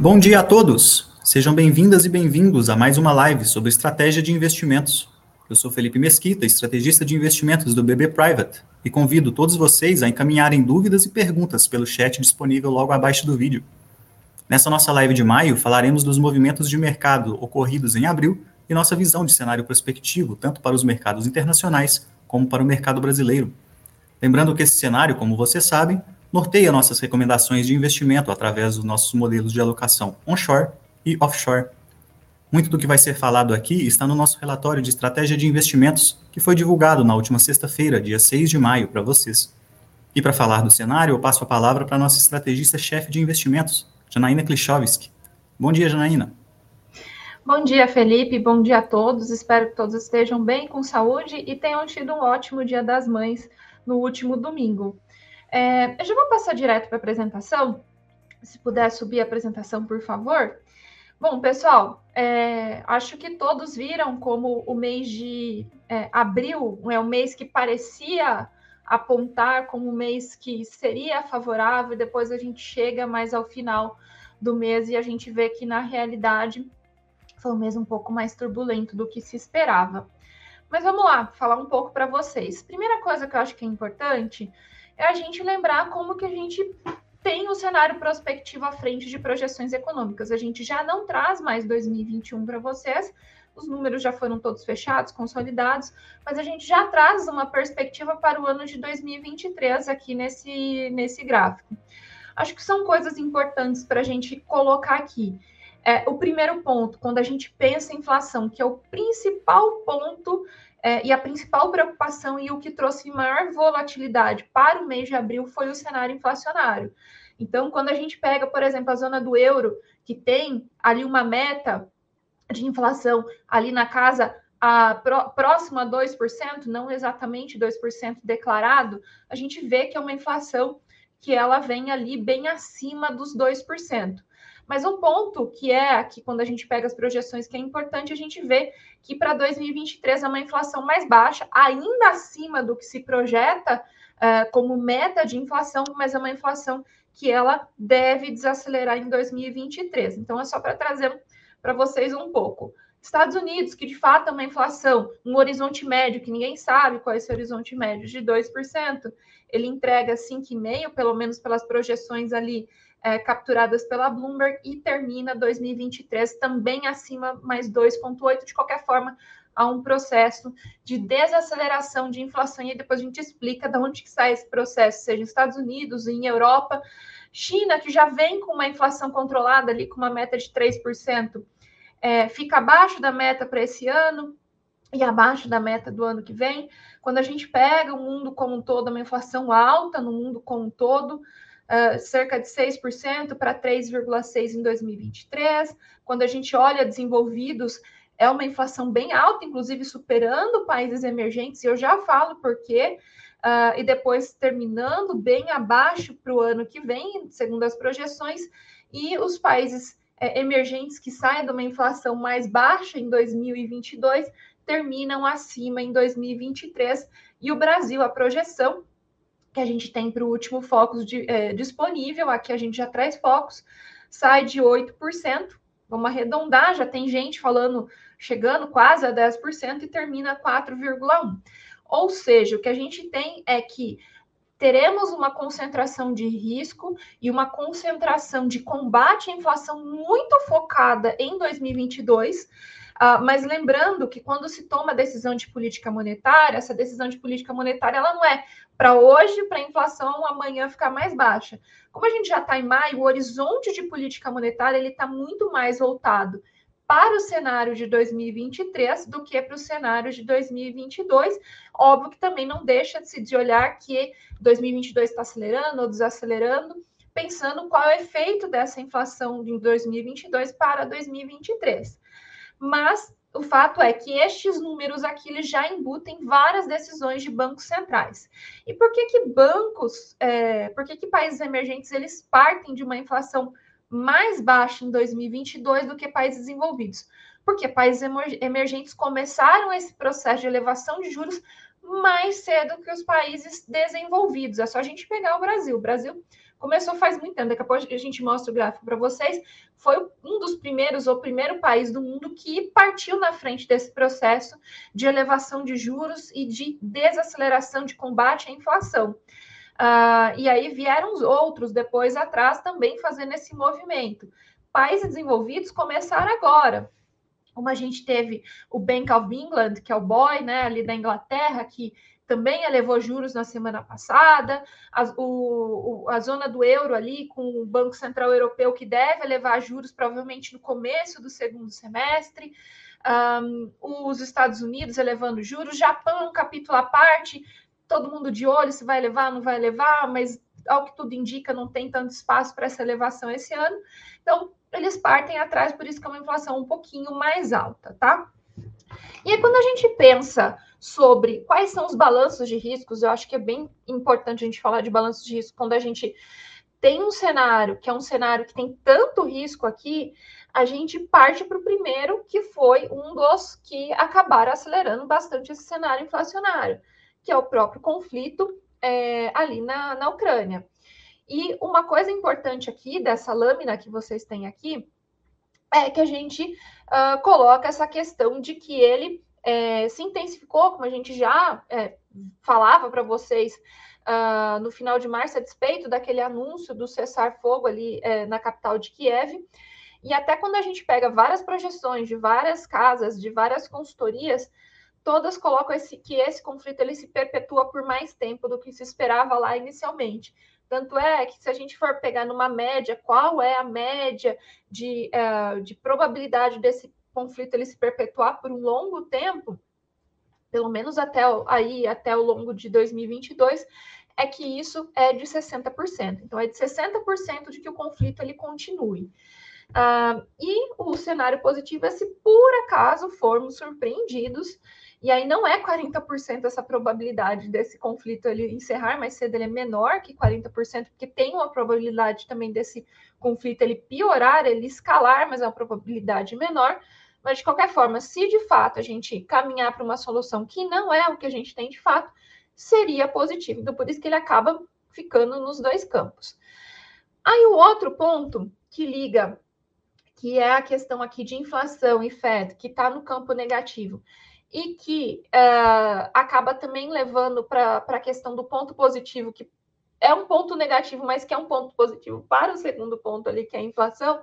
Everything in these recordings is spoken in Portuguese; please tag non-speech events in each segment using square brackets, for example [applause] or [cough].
Bom dia a todos! Sejam bem-vindas e bem-vindos a mais uma live sobre estratégia de investimentos. Eu sou Felipe Mesquita, estrategista de investimentos do BB Private, e convido todos vocês a encaminharem dúvidas e perguntas pelo chat disponível logo abaixo do vídeo. Nessa nossa live de maio, falaremos dos movimentos de mercado ocorridos em abril e nossa visão de cenário prospectivo, tanto para os mercados internacionais como para o mercado brasileiro. Lembrando que esse cenário, como vocês sabem, norteia nossas recomendações de investimento através dos nossos modelos de alocação onshore e offshore. Muito do que vai ser falado aqui está no nosso relatório de estratégia de investimentos, que foi divulgado na última sexta-feira, dia 6 de maio, para vocês. E para falar do cenário, eu passo a palavra para a nossa estrategista-chefe de investimentos, Janaína Klichowski. Bom dia, Janaína. Bom dia, Felipe. Bom dia a todos. Espero que todos estejam bem, com saúde e tenham tido um ótimo Dia das Mães no último domingo. É, eu já vou passar direto para a apresentação. Se puder subir a apresentação, por favor. Bom, pessoal, é, acho que todos viram como o mês de é, abril é um mês que parecia apontar como um mês que seria favorável, depois a gente chega mais ao final do mês e a gente vê que, na realidade, foi um mês um pouco mais turbulento do que se esperava. Mas vamos lá, falar um pouco para vocês. Primeira coisa que eu acho que é importante é a gente lembrar como que a gente tem o cenário prospectivo à frente de projeções econômicas. A gente já não traz mais 2021 para vocês, os números já foram todos fechados, consolidados, mas a gente já traz uma perspectiva para o ano de 2023 aqui nesse, nesse gráfico. Acho que são coisas importantes para a gente colocar aqui. É, o primeiro ponto, quando a gente pensa em inflação, que é o principal ponto é, e a principal preocupação e o que trouxe maior volatilidade para o mês de abril foi o cenário inflacionário. Então, quando a gente pega, por exemplo, a zona do euro, que tem ali uma meta de inflação ali na casa a, pró, próximo a 2%, não exatamente 2% declarado, a gente vê que é uma inflação que ela vem ali bem acima dos 2%. Mas um ponto que é aqui, quando a gente pega as projeções, que é importante a gente ver que para 2023 é uma inflação mais baixa, ainda acima do que se projeta uh, como meta de inflação, mas é uma inflação que ela deve desacelerar em 2023. Então, é só para trazer para vocês um pouco. Estados Unidos, que de fato é uma inflação, um horizonte médio, que ninguém sabe qual é esse horizonte médio, de 2%, ele entrega 5,5%, pelo menos pelas projeções ali é, capturadas pela Bloomberg e termina 2023 também acima mais 2,8. De qualquer forma, há um processo de desaceleração de inflação e depois a gente explica de onde que sai esse processo, seja nos Estados Unidos, em Europa, China, que já vem com uma inflação controlada ali, com uma meta de 3%, é, fica abaixo da meta para esse ano e abaixo da meta do ano que vem. Quando a gente pega o mundo como um todo, uma inflação alta no mundo como um todo, uh, cerca de 6% para 3,6% em 2023. Quando a gente olha desenvolvidos, é uma inflação bem alta, inclusive superando países emergentes, e eu já falo por quê. Uh, e depois terminando bem abaixo para o ano que vem, segundo as projeções, e os países é, emergentes que saem de uma inflação mais baixa em 2022 terminam acima em 2023, e o Brasil, a projeção que a gente tem para o último Focus de, é, disponível, aqui a gente já traz Focus, sai de 8%, vamos arredondar, já tem gente falando, chegando quase a 10% e termina 4,1%. Ou seja, o que a gente tem é que teremos uma concentração de risco e uma concentração de combate à inflação muito focada em 2022 Uh, mas lembrando que quando se toma decisão de política monetária, essa decisão de política monetária ela não é para hoje, para a inflação amanhã ficar mais baixa. Como a gente já está em maio, o horizonte de política monetária ele está muito mais voltado para o cenário de 2023 do que para o cenário de 2022. Óbvio que também não deixa de se de olhar que 2022 está acelerando ou desacelerando, pensando qual é o efeito dessa inflação de 2022 para 2023 mas o fato é que estes números aqui eles já embutem várias decisões de bancos centrais. E por que que bancos, é, por que que países emergentes eles partem de uma inflação mais baixa em 2022 do que países desenvolvidos? Porque países emergentes começaram esse processo de elevação de juros mais cedo que os países desenvolvidos. É só a gente pegar o Brasil. O Brasil começou faz muito tempo, daqui a pouco a gente mostra o gráfico para vocês, foi um dos primeiros, ou primeiro país do mundo que partiu na frente desse processo de elevação de juros e de desaceleração de combate à inflação. Uh, e aí vieram os outros depois atrás também fazendo esse movimento. Países desenvolvidos começaram agora, como a gente teve o Bank of England, que é o BOI, né, ali da Inglaterra, que também elevou juros na semana passada, a, o, a zona do euro ali, com o Banco Central Europeu, que deve elevar juros provavelmente no começo do segundo semestre, um, os Estados Unidos elevando juros, Japão, capítulo à parte, todo mundo de olho se vai levar, não vai levar, mas ao que tudo indica, não tem tanto espaço para essa elevação esse ano. Então, eles partem atrás, por isso que é uma inflação um pouquinho mais alta, tá? E aí, quando a gente pensa sobre quais são os balanços de riscos, eu acho que é bem importante a gente falar de balanços de risco quando a gente tem um cenário que é um cenário que tem tanto risco aqui, a gente parte para o primeiro, que foi um dos que acabaram acelerando bastante esse cenário inflacionário, que é o próprio conflito é, ali na, na Ucrânia. E uma coisa importante aqui dessa lâmina que vocês têm aqui é que a gente uh, coloca essa questão de que ele é, se intensificou, como a gente já é, falava para vocês uh, no final de março, a despeito daquele anúncio do cessar-fogo ali é, na capital de Kiev. E até quando a gente pega várias projeções de várias casas, de várias consultorias, todas colocam esse, que esse conflito ele se perpetua por mais tempo do que se esperava lá inicialmente. Tanto é que, se a gente for pegar numa média, qual é a média de, uh, de probabilidade desse conflito ele se perpetuar por um longo tempo, pelo menos até aí, até o longo de 2022, é que isso é de 60%. Então, é de 60% de que o conflito ele continue. Uh, e o cenário positivo é se por acaso formos surpreendidos e aí não é 40% essa probabilidade desse conflito ele encerrar mais cedo, ele é menor que 40%, porque tem uma probabilidade também desse conflito ele piorar, ele escalar, mas é uma probabilidade menor. Mas de qualquer forma, se de fato a gente caminhar para uma solução que não é o que a gente tem de fato, seria positivo. Então, por isso que ele acaba ficando nos dois campos. Aí o outro ponto que liga, que é a questão aqui de inflação e FED, que está no campo negativo, e que uh, acaba também levando para a questão do ponto positivo, que é um ponto negativo, mas que é um ponto positivo para o segundo ponto ali, que é a inflação,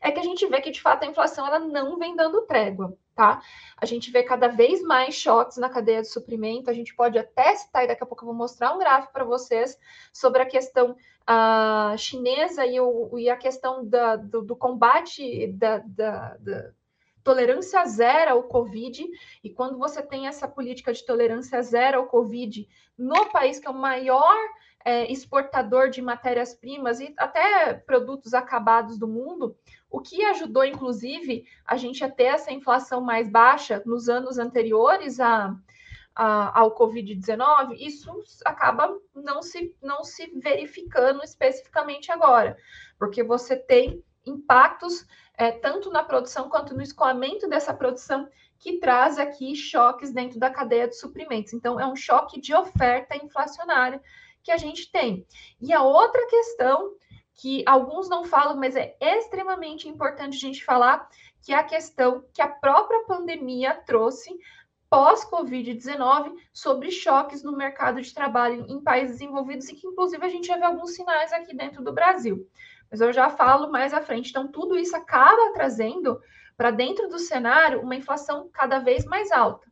é que a gente vê que, de fato, a inflação ela não vem dando trégua, tá? A gente vê cada vez mais choques na cadeia de suprimento, a gente pode até citar, e daqui a pouco eu vou mostrar um gráfico para vocês sobre a questão uh, chinesa e, o, e, a questão da, do, do combate da, da, da tolerância zero ao Covid, e quando você tem essa política de tolerância zero ao Covid no país que é o maior é, exportador de matérias-primas e até produtos acabados do mundo, o que ajudou, inclusive, a gente a ter essa inflação mais baixa nos anos anteriores a, a, ao Covid-19, isso acaba não se, não se verificando especificamente agora, porque você tem impactos é, tanto na produção quanto no escoamento dessa produção, que traz aqui choques dentro da cadeia de suprimentos. Então, é um choque de oferta inflacionária que a gente tem. E a outra questão que alguns não falam, mas é extremamente importante a gente falar, que é a questão que a própria pandemia trouxe pós-Covid-19 sobre choques no mercado de trabalho em países desenvolvidos e que, inclusive, a gente já vê alguns sinais aqui dentro do Brasil mas eu já falo mais à frente. Então, tudo isso acaba trazendo para dentro do cenário uma inflação cada vez mais alta.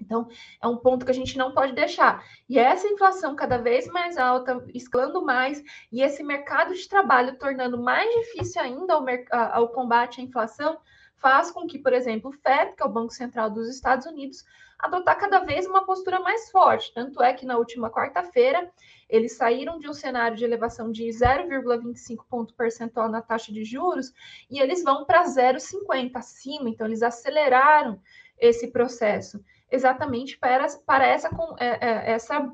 Então, é um ponto que a gente não pode deixar. E essa inflação cada vez mais alta, escalando mais, e esse mercado de trabalho tornando mais difícil ainda o, ao combate à inflação, faz com que, por exemplo, o FED, que é o Banco Central dos Estados Unidos, adotar cada vez uma postura mais forte. Tanto é que na última quarta-feira eles saíram de um cenário de elevação de 0,25 ponto percentual na taxa de juros e eles vão para 0,50 acima. Então, eles aceleraram esse processo exatamente para, para essa, é, é, essa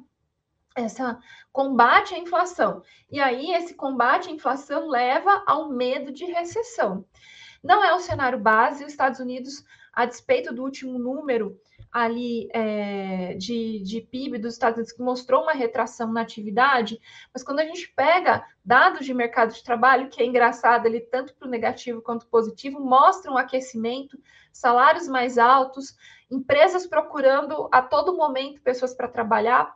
essa combate à inflação. E aí esse combate à inflação leva ao medo de recessão. Não é o cenário base, os Estados Unidos, a despeito do último número ali é, de, de PIB dos Estados Unidos que mostrou uma retração na atividade, mas quando a gente pega dados de mercado de trabalho, que é engraçado ali tanto para o negativo quanto positivo, mostram um aquecimento, salários mais altos, empresas procurando a todo momento pessoas para trabalhar,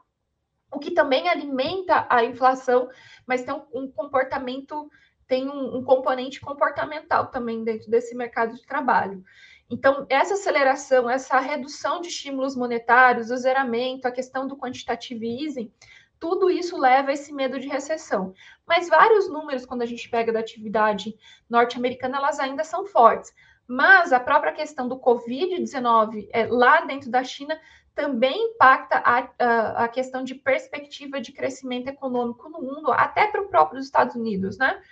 o que também alimenta a inflação, mas tem um, um comportamento, tem um, um componente comportamental também dentro desse mercado de trabalho. Então, essa aceleração, essa redução de estímulos monetários, o zeramento, a questão do quantitative easing, tudo isso leva a esse medo de recessão. Mas vários números, quando a gente pega da atividade norte-americana, elas ainda são fortes. Mas a própria questão do Covid-19 é, lá dentro da China também impacta a, a, a, questão de perspectiva de crescimento econômico no mundo, até para o próprio Estados Unidos, né?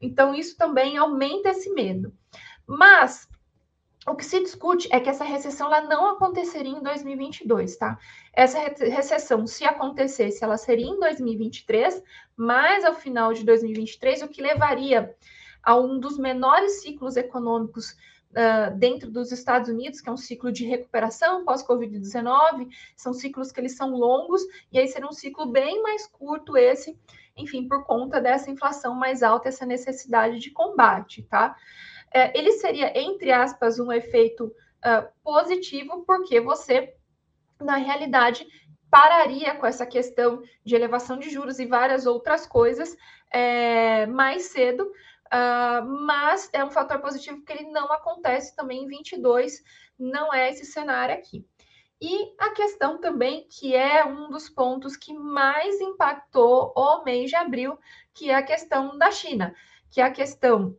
Então, isso também aumenta esse medo. Mas o que se discute é que essa recessão ela não aconteceria em 2022, tá? Essa recessão, se acontecesse, ela seria em 2023, mas ao final de 2023, o que levaria a um dos menores ciclos econômicos uh, dentro dos Estados Unidos, que é um ciclo de recuperação pós-Covid-19, são ciclos que eles são longos, e aí seria um ciclo bem mais curto esse, enfim, por conta dessa inflação mais alta, essa necessidade de combate, tá? É, ele seria, entre aspas, um efeito uh, positivo, porque você, na realidade, pararia com essa questão de elevação de juros e várias outras coisas é, mais cedo, uh, mas é um fator positivo porque ele não acontece também em 22, não é esse cenário aqui. E a questão também, que é um dos pontos que mais impactou o mês de abril, que é a questão da China, que é a questão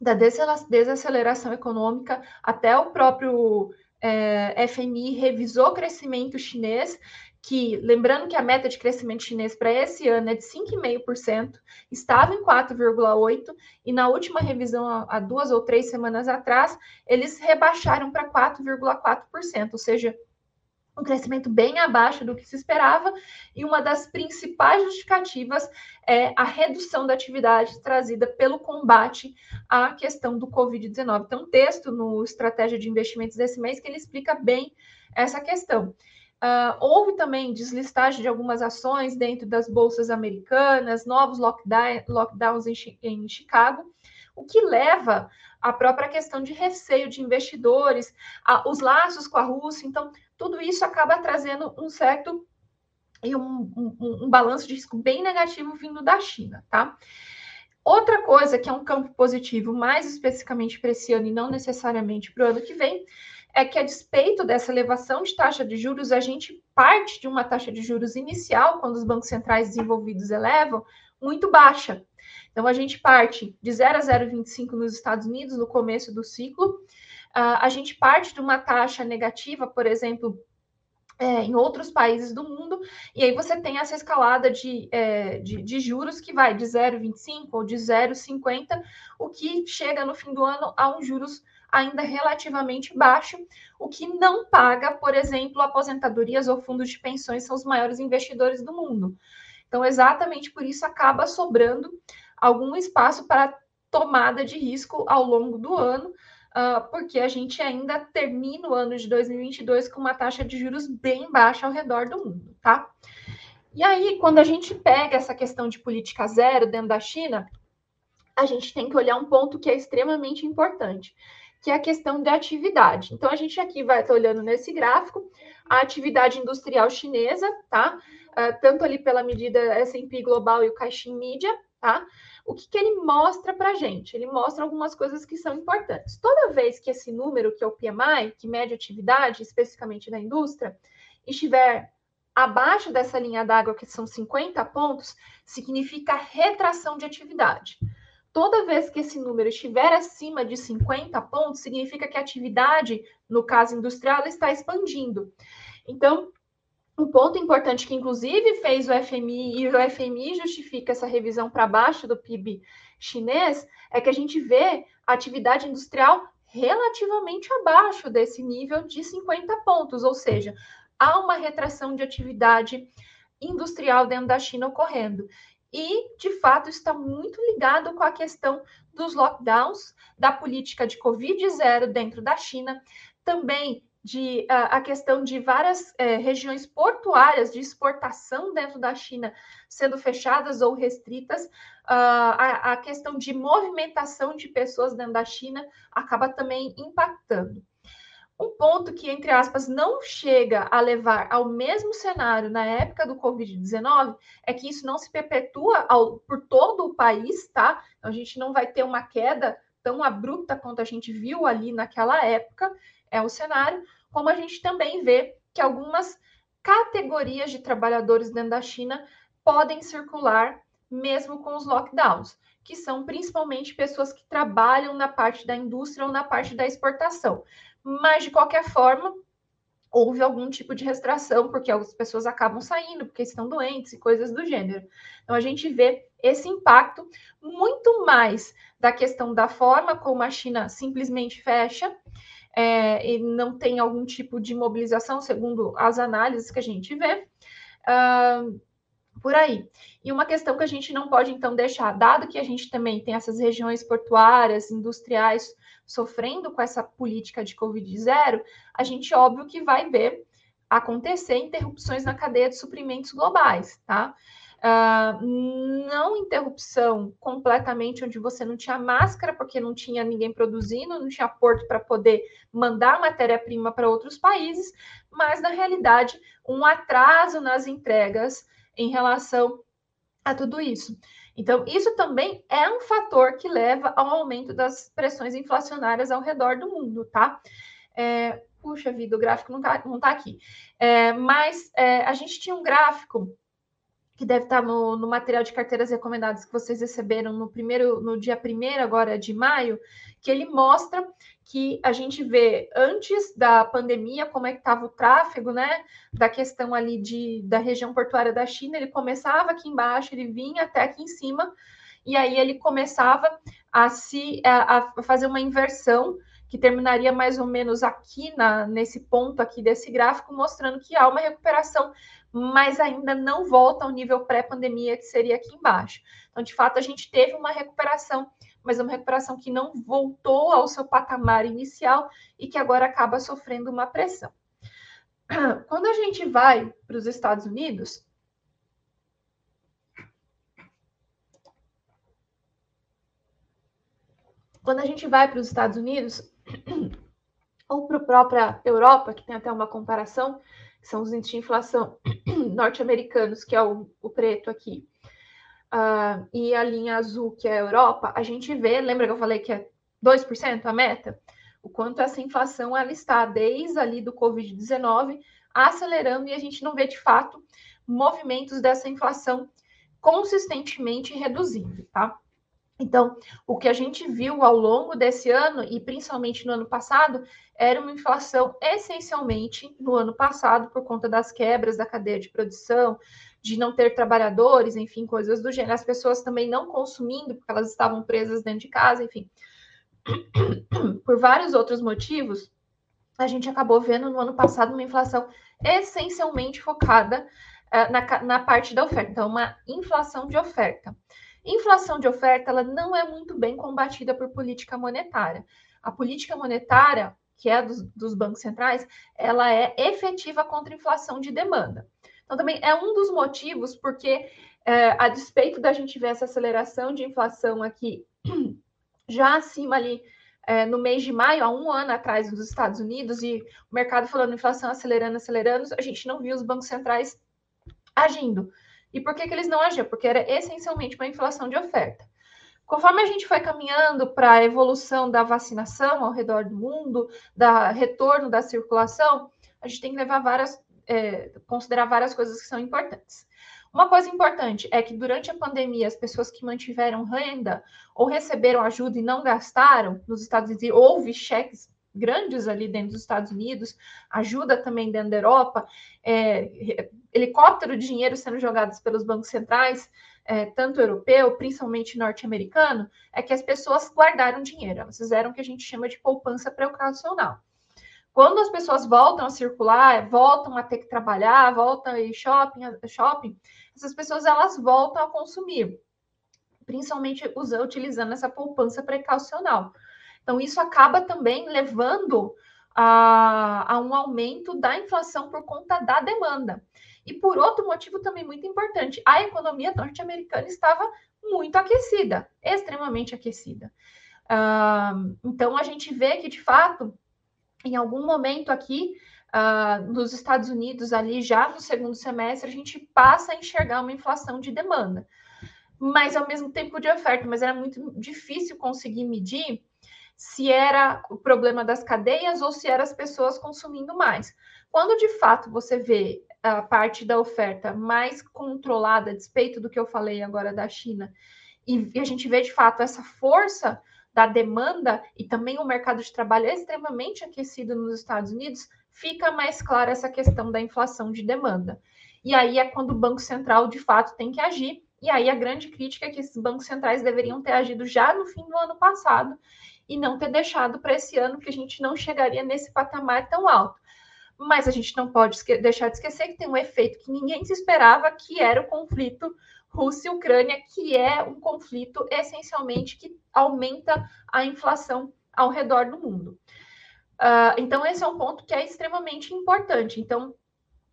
da desaceleração econômica, até o próprio é, FMI revisou o crescimento chinês, que, lembrando que a meta de crescimento chinês para esse ano é de 5,5%, estava em 4,8%, e na última revisão, há duas ou três semanas atrás, eles rebaixaram para 4,4%, ou seja, um crescimento bem abaixo do que se esperava, e uma das principais justificativas é a redução da atividade trazida pelo combate à questão do Covid-19. Tem um texto no Estratégia de Investimentos desse mês que ele explica bem essa questão. Uh, houve também deslistagem de algumas ações dentro das bolsas americanas, novos lockdown, lockdowns em, em Chicago, o que leva à própria questão de receio de investidores, a, os laços com a Rússia. Então, tudo isso acaba trazendo um certo e um, um, um, balanço de risco bem negativo vindo da China, tá? Outra coisa que é um campo positivo, mais especificamente para esse ano e não necessariamente para o ano que vem, é que a despeito dessa elevação de taxa de juros, a gente parte de uma taxa de juros inicial, quando os bancos centrais desenvolvidos elevam, muito baixa. Então, a gente parte de 0 a 0,25 nos Estados Unidos no começo do ciclo, a gente parte de uma taxa negativa, por exemplo, é, em outros países do mundo, e aí você tem essa escalada de, é, de, de, juros que vai de 0,25 ou de 0,50, o que chega no fim do ano a um juros ainda relativamente baixo, o que não paga, por exemplo, aposentadorias ou fundos de pensões são os maiores investidores do mundo. Então, exatamente por isso acaba sobrando algum espaço para tomada de risco ao longo do ano, uh, porque a gente ainda termina o ano de 2022 com uma taxa de juros bem baixa ao redor do mundo, tá? E aí, quando a gente pega essa questão de política zero dentro da China, a gente tem que olhar um ponto que é extremamente importante, que é a questão da atividade. Então, a gente aqui vai estar olhando nesse gráfico a atividade industrial chinesa, tá? Uh, tanto ali pela medida S&P Global e o Caixin Media, tá? O que, que ele mostra para a gente? Ele mostra algumas coisas que são importantes. Toda vez que esse número, que é o PMI, que mede atividade, especificamente da indústria, estiver abaixo dessa linha d'água, que são 50 pontos, significa retração de atividade. Toda vez que esse número estiver acima de 50 pontos, significa que a atividade, no caso industrial, está expandindo. Então, um ponto importante que, inclusive, fez o FMI e o FMI justifica essa revisão para baixo do PIB chinês é que a gente vê a atividade industrial relativamente abaixo desse nível de 50 pontos, ou seja, há uma retração de atividade industrial dentro da China ocorrendo. E, de fato, está muito ligado com a questão dos lockdowns, da política de Covid zero dentro da China, também de a, questão de várias é, regiões portuárias de exportação dentro da China sendo fechadas ou restritas, a, a questão de movimentação de pessoas dentro da China acaba também impactando. Um ponto que, entre aspas, não chega a levar ao mesmo cenário na época do Covid-19 é que isso não se perpetua ao, por todo o país, tá? Então, a gente não vai ter uma queda tão abrupta quanto a gente viu ali naquela época, é o cenário, como a gente também vê que algumas categorias de trabalhadores dentro da China podem circular mesmo com os lockdowns, que são principalmente pessoas que trabalham na parte da indústria ou na parte da exportação mas de qualquer forma houve algum tipo de restrição, porque as pessoas acabam saindo, porque estão doentes e coisas do gênero. Então a gente vê esse impacto muito mais da questão da forma como a China simplesmente fecha é, e não tem algum tipo de mobilização, segundo as análises que a gente vê. Uh, por aí. E uma questão que a gente não pode, então, deixar, dado que a gente também tem essas regiões portuárias, industriais, sofrendo com essa política de Covid zero, a gente, óbvio, que vai ver acontecer interrupções na cadeia de suprimentos globais, tá? Uh, não interrupção completamente onde você não tinha máscara, porque não tinha ninguém produzindo, não tinha porto para poder mandar matéria-prima para outros países, mas na realidade um atraso nas entregas em relação a tudo isso. Então, isso também é um fator que leva ao aumento das pressões inflacionárias ao redor do mundo, tá? É, puxa vida, o gráfico não tá, não tá aqui. É, mas é, a gente tinha um gráfico que deve estar no, no, material de carteiras recomendadas que vocês receberam no primeiro, no dia 1 agora de maio, que ele mostra que a gente vê antes da pandemia como é que estava o tráfego, né? Da questão ali de, da região portuária da China, ele começava aqui embaixo, ele vinha até aqui em cima, e aí ele começava a se a, a fazer uma inversão que terminaria mais ou menos aqui na, nesse ponto aqui desse gráfico, mostrando que há uma recuperação, mas ainda não volta ao nível pré-pandemia, que seria aqui embaixo. Então, de fato, a gente teve uma recuperação mas uma recuperação que não voltou ao seu patamar inicial e que agora acaba sofrendo uma pressão. [clears throat] Quando a gente vai para os Estados Unidos, quando a gente vai para os Estados Unidos, [coughs] ou para a própria Europa, que tem até uma comparação, que são os índices de inflação [coughs] norte-americanos, que é o, o preto aqui, uh, e a linha azul, que é a Europa, a gente vê, lembra que eu falei que é 2% a meta? O quanto essa inflação ela está desde ali do Covid-19 acelerando e a gente não vê de fato movimentos dessa inflação consistentemente reduzindo, tá? Então, o que a gente viu ao longo desse ano e principalmente no ano passado era uma inflação essencialmente no ano passado por conta das quebras da cadeia de produção, de não ter trabalhadores, enfim, coisas do gênero. As pessoas também não consumindo, porque elas estavam presas dentro de casa, enfim. [coughs] Por vários outros motivos, a gente acabou vendo no ano passado uma inflação essencialmente focada uh, na, na parte da oferta, então, uma inflação de oferta. Inflação de oferta ela não é muito bem combatida por política monetária. A política monetária, que é dos, dos bancos centrais, ela é efetiva contra inflação de demanda. Então, também é um dos motivos porque, é, a despeito da gente ver essa aceleração de inflação aqui, [clears throat] já acima ali é, no mês de maio, há um ano atrás, nos Estados Unidos, e o mercado falando inflação acelerando, acelerando, a gente não viu os bancos centrais agindo. E por que, que eles não agiam? Porque era essencialmente uma inflação de oferta. Conforme a gente foi caminhando para a evolução da vacinação ao redor do mundo, da retorno da circulação, a gente tem que levar várias é, considerar várias coisas que são importantes. Uma coisa importante é que durante a pandemia, as pessoas que mantiveram renda ou receberam ajuda e não gastaram nos Estados Unidos, houve cheques grandes ali dentro dos Estados Unidos, ajuda também dentro da Europa, é, helicóptero de dinheiro sendo jogados pelos bancos centrais, é, tanto europeu, principalmente norte-americano, é que as pessoas guardaram dinheiro, elas fizeram o que a gente chama de poupança precaucional. Quando as pessoas voltam a circular, voltam a ter que trabalhar, voltam a ir shopping, shopping, essas pessoas elas voltam a consumir, principalmente usando, utilizando essa poupança precaucional. Então, isso acaba também levando a, a um aumento da inflação por conta da demanda. E por outro motivo também muito importante, a economia norte-americana estava muito aquecida, extremamente aquecida. Uh, então a gente vê que de fato, em algum momento aqui uh, nos Estados Unidos, ali já no segundo semestre, a gente passa a enxergar uma inflação de demanda, mas ao mesmo tempo de oferta, mas era muito difícil conseguir medir se era o problema das cadeias ou se eram as pessoas consumindo mais. Quando de fato você vê a parte da oferta mais controlada, a despeito do que eu falei agora da China, e a gente vê de fato essa força da demanda e também o mercado de trabalho extremamente aquecido nos Estados Unidos, fica mais clara essa questão da inflação de demanda. E aí é quando o Banco Central de fato tem que agir. E aí a grande crítica é que esses bancos centrais deveriam ter agido já no fim do ano passado e não ter deixado para esse ano que a gente não chegaria nesse patamar tão alto. Mas a gente não pode deixar de esquecer que tem um efeito que ninguém se esperava, que era o conflito Rússia e Ucrânia, que é um conflito essencialmente que aumenta a inflação ao redor do mundo. Uh, então, esse é um ponto que é extremamente importante. Então,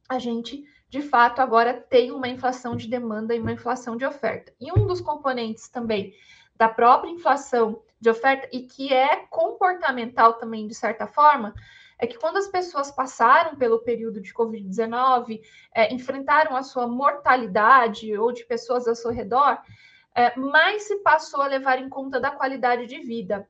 a gente, de fato, agora tem uma inflação de demanda e uma inflação de oferta. E um dos componentes também da própria inflação de oferta, e que é comportamental também, de certa forma, é que quando as pessoas passaram pelo período de Covid-19, é, enfrentaram a sua mortalidade ou de pessoas ao seu redor, é, mais se passou a levar em conta da qualidade de vida.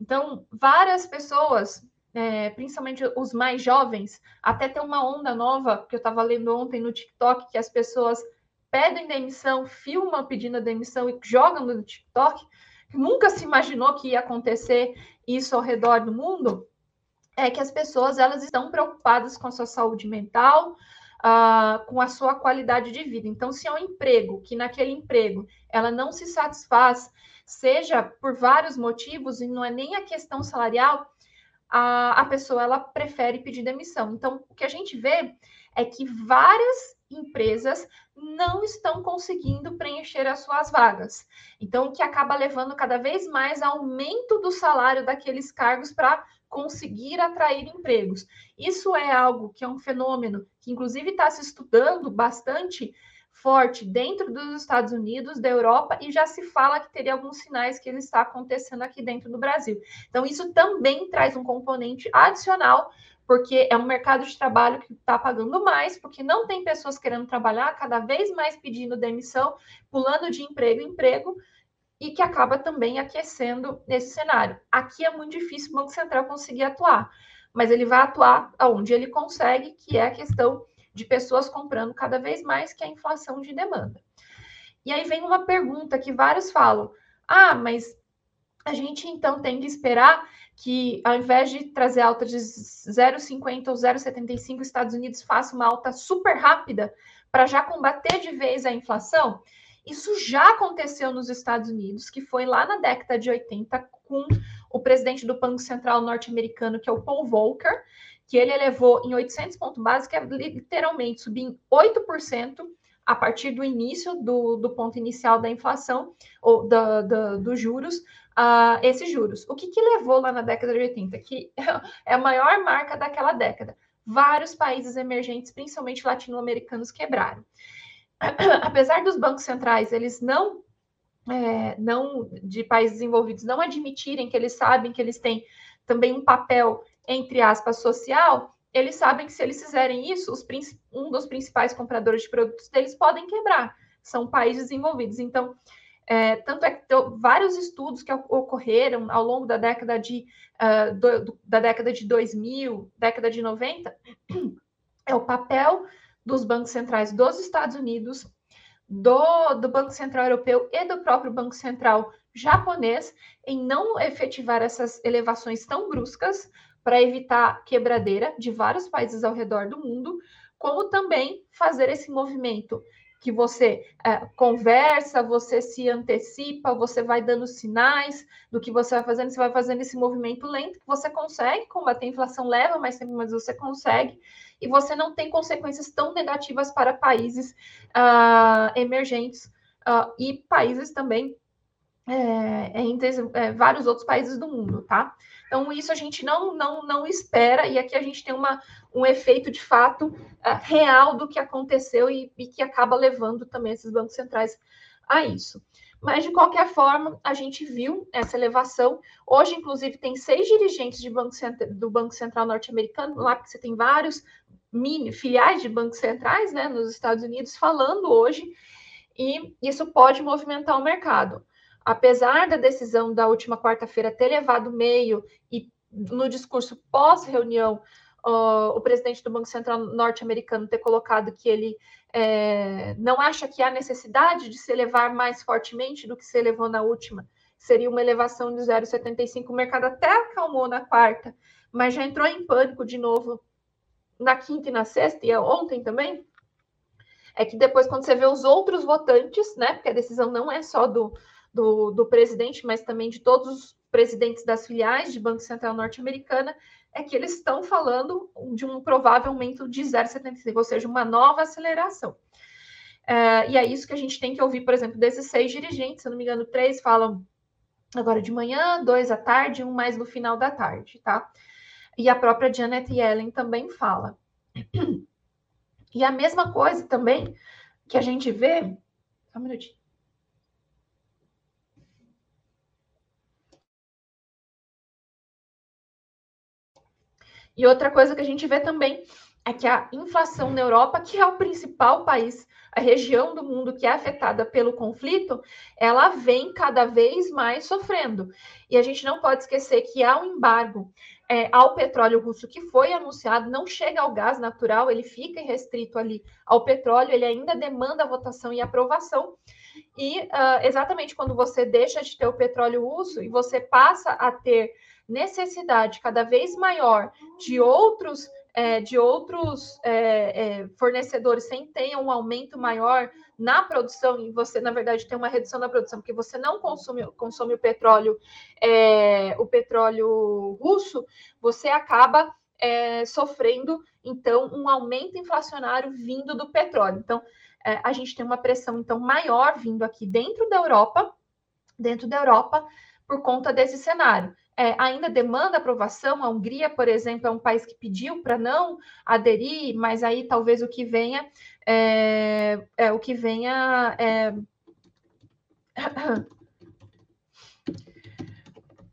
Então, várias pessoas, é, principalmente os mais jovens, até tem uma onda nova que eu estava lendo ontem no TikTok, que as pessoas pedem demissão, filmam pedindo demissão e jogam no TikTok, nunca se imaginou que ia acontecer isso ao redor do mundo é que as pessoas elas estão preocupadas com a sua saúde mental, uh, com a sua qualidade de vida. Então, se é um emprego que naquele emprego ela não se satisfaz, seja por vários motivos e não é nem a questão salarial, a, a pessoa ela prefere pedir demissão. Então, o que a gente vê é que várias empresas não estão conseguindo preencher as suas vagas. Então, o que acaba levando cada vez mais aumento do salário daqueles cargos para conseguir atrair empregos. Isso é algo que é um fenômeno que, inclusive, está se estudando bastante forte dentro dos Estados Unidos, da Europa, e já se fala que teria alguns sinais que ele está acontecendo aqui dentro do Brasil. Então, isso também traz um componente adicional, porque é um mercado de trabalho que está pagando mais, porque não tem pessoas querendo trabalhar, cada vez mais pedindo demissão, pulando de emprego em emprego, e que acaba também aquecendo esse cenário. Aqui é muito difícil o Banco Central conseguir atuar, mas ele vai atuar onde ele consegue, que é a questão de pessoas comprando cada vez mais, que é a inflação de demanda. E aí vem uma pergunta que vários falam: ah, mas a gente então tem que esperar que, ao invés de trazer alta de 0,50 ou 0,75, os Estados Unidos faça uma alta super rápida para já combater de vez a inflação? Isso já aconteceu nos Estados Unidos, que foi lá na década de 80 com o presidente do Banco Central norte-americano, que é o Paul Volcker, que ele elevou em 800 pontos que é literalmente subir em 8% a partir do início do, do ponto inicial da inflação, ou da, dos juros, uh, esses juros. O que, que levou lá na década de 80? Que [laughs] é a maior marca daquela década. Vários países emergentes, principalmente latino-americanos, quebraram. [clears throat] apesar dos bancos centrais, eles não, é, não de países desenvolvidos, não admitirem que eles sabem que eles têm também um papel, entre aspas, social, eles sabem que se eles fizerem isso, os, um dos principais compradores de produtos deles podem quebrar. São países desenvolvidos. Então, é, tanto é que vários estudos que ocorreram ao longo da década de, uh, do, da década de 2000, década de 90, [clears throat] é o papel dos bancos centrais dos Estados Unidos, do, do Banco Central Europeu e do próprio Banco Central japonês em não efetivar essas elevações tão bruscas para evitar quebradeira de vários países ao redor do mundo, como também fazer esse movimento que você é, conversa, você se antecipa, você vai dando sinais do que você vai fazendo, você vai fazendo esse movimento lento você consegue combater a inflação, leva mais tempo, mas você consegue, e você não tem consequências tão negativas para países uh, emergentes uh, e países também é, em é, vários outros países do mundo, tá? Então, isso a gente não, não, não espera, e aqui a gente tem uma, um efeito de fato uh, real do que aconteceu e, e, que acaba levando também esses bancos centrais a isso. Mas, de qualquer forma, a gente viu essa elevação. Hoje, inclusive, tem seis dirigentes de banco do Banco Central norte-americano, lá porque você tem vários mini filiais de bancos centrais né, nos Estados Unidos falando hoje, e isso pode movimentar o mercado apesar da decisão da última quarta-feira ter levado meio e no discurso pós-reunião uh, o presidente do Banco Central norte-americano ter colocado que ele é, não acha que há necessidade de se elevar mais fortemente do que se elevou na última, seria uma elevação de 0,75. O mercado até acalmou na quarta, mas já entrou em pânico de novo na quinta e na sexta, e ontem também. É que depois, quando você vê os outros votantes, né? Porque a decisão não é só do, do, do presidente, mas também de todos os presidentes das filiais de Banco Central norte-americana, é que eles estão falando de um provável aumento de 0,75, ou seja, uma nova aceleração. É, e é isso que a gente tem que ouvir, por exemplo, desses seis dirigentes, se não me engano, três falam agora de manhã, dois à tarde, um mais no final da tarde, tá? E a própria Janet Yellen também fala. E a mesma coisa também que a gente vê. Só um minutinho. E outra coisa que a gente vê também é que a inflação na Europa, que é o principal país, a região do mundo que é afetada pelo conflito, ela vem cada vez mais sofrendo. E a gente não pode esquecer que há um embargo é, ao petróleo russo que foi anunciado, não chega ao gás natural, ele fica restrito ali ao petróleo, ele ainda demanda votação e aprovação. E uh, exatamente quando você deixa de ter o petróleo russo e você passa a ter necessidade cada vez maior de outros é, de outros é, é, fornecedores sem ter um aumento maior na produção e você na verdade tem uma redução na produção porque você não consome, consome o petróleo é, o petróleo russo você acaba é, sofrendo então um aumento inflacionário vindo do petróleo. Então é, a gente tem uma pressão então maior vindo aqui dentro da Europa dentro da Europa por conta desse cenário é, ainda demanda aprovação. A Hungria, por exemplo, é um país que pediu para não aderir, mas aí talvez o que venha é, é o que venha é, [clears throat]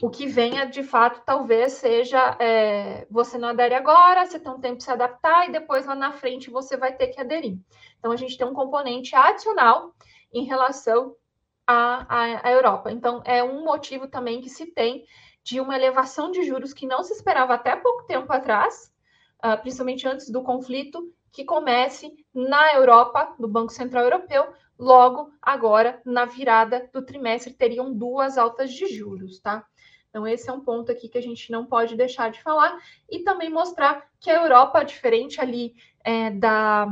o que venha de fato talvez seja é, você não adere agora, você tem um tempo para se adaptar e depois lá na frente você vai ter que aderir. Então a gente tem um componente adicional em relação à, à, à Europa. Então é um motivo também que se tem de uma elevação de juros que não se esperava até pouco tempo atrás, uh, principalmente antes do conflito, que comece na Europa, no Banco Central Europeu, logo agora, na virada do trimestre, teriam duas altas de juros, tá? Então, esse é um ponto aqui que a gente não pode deixar de falar, e também mostrar que a Europa, diferente ali é, da,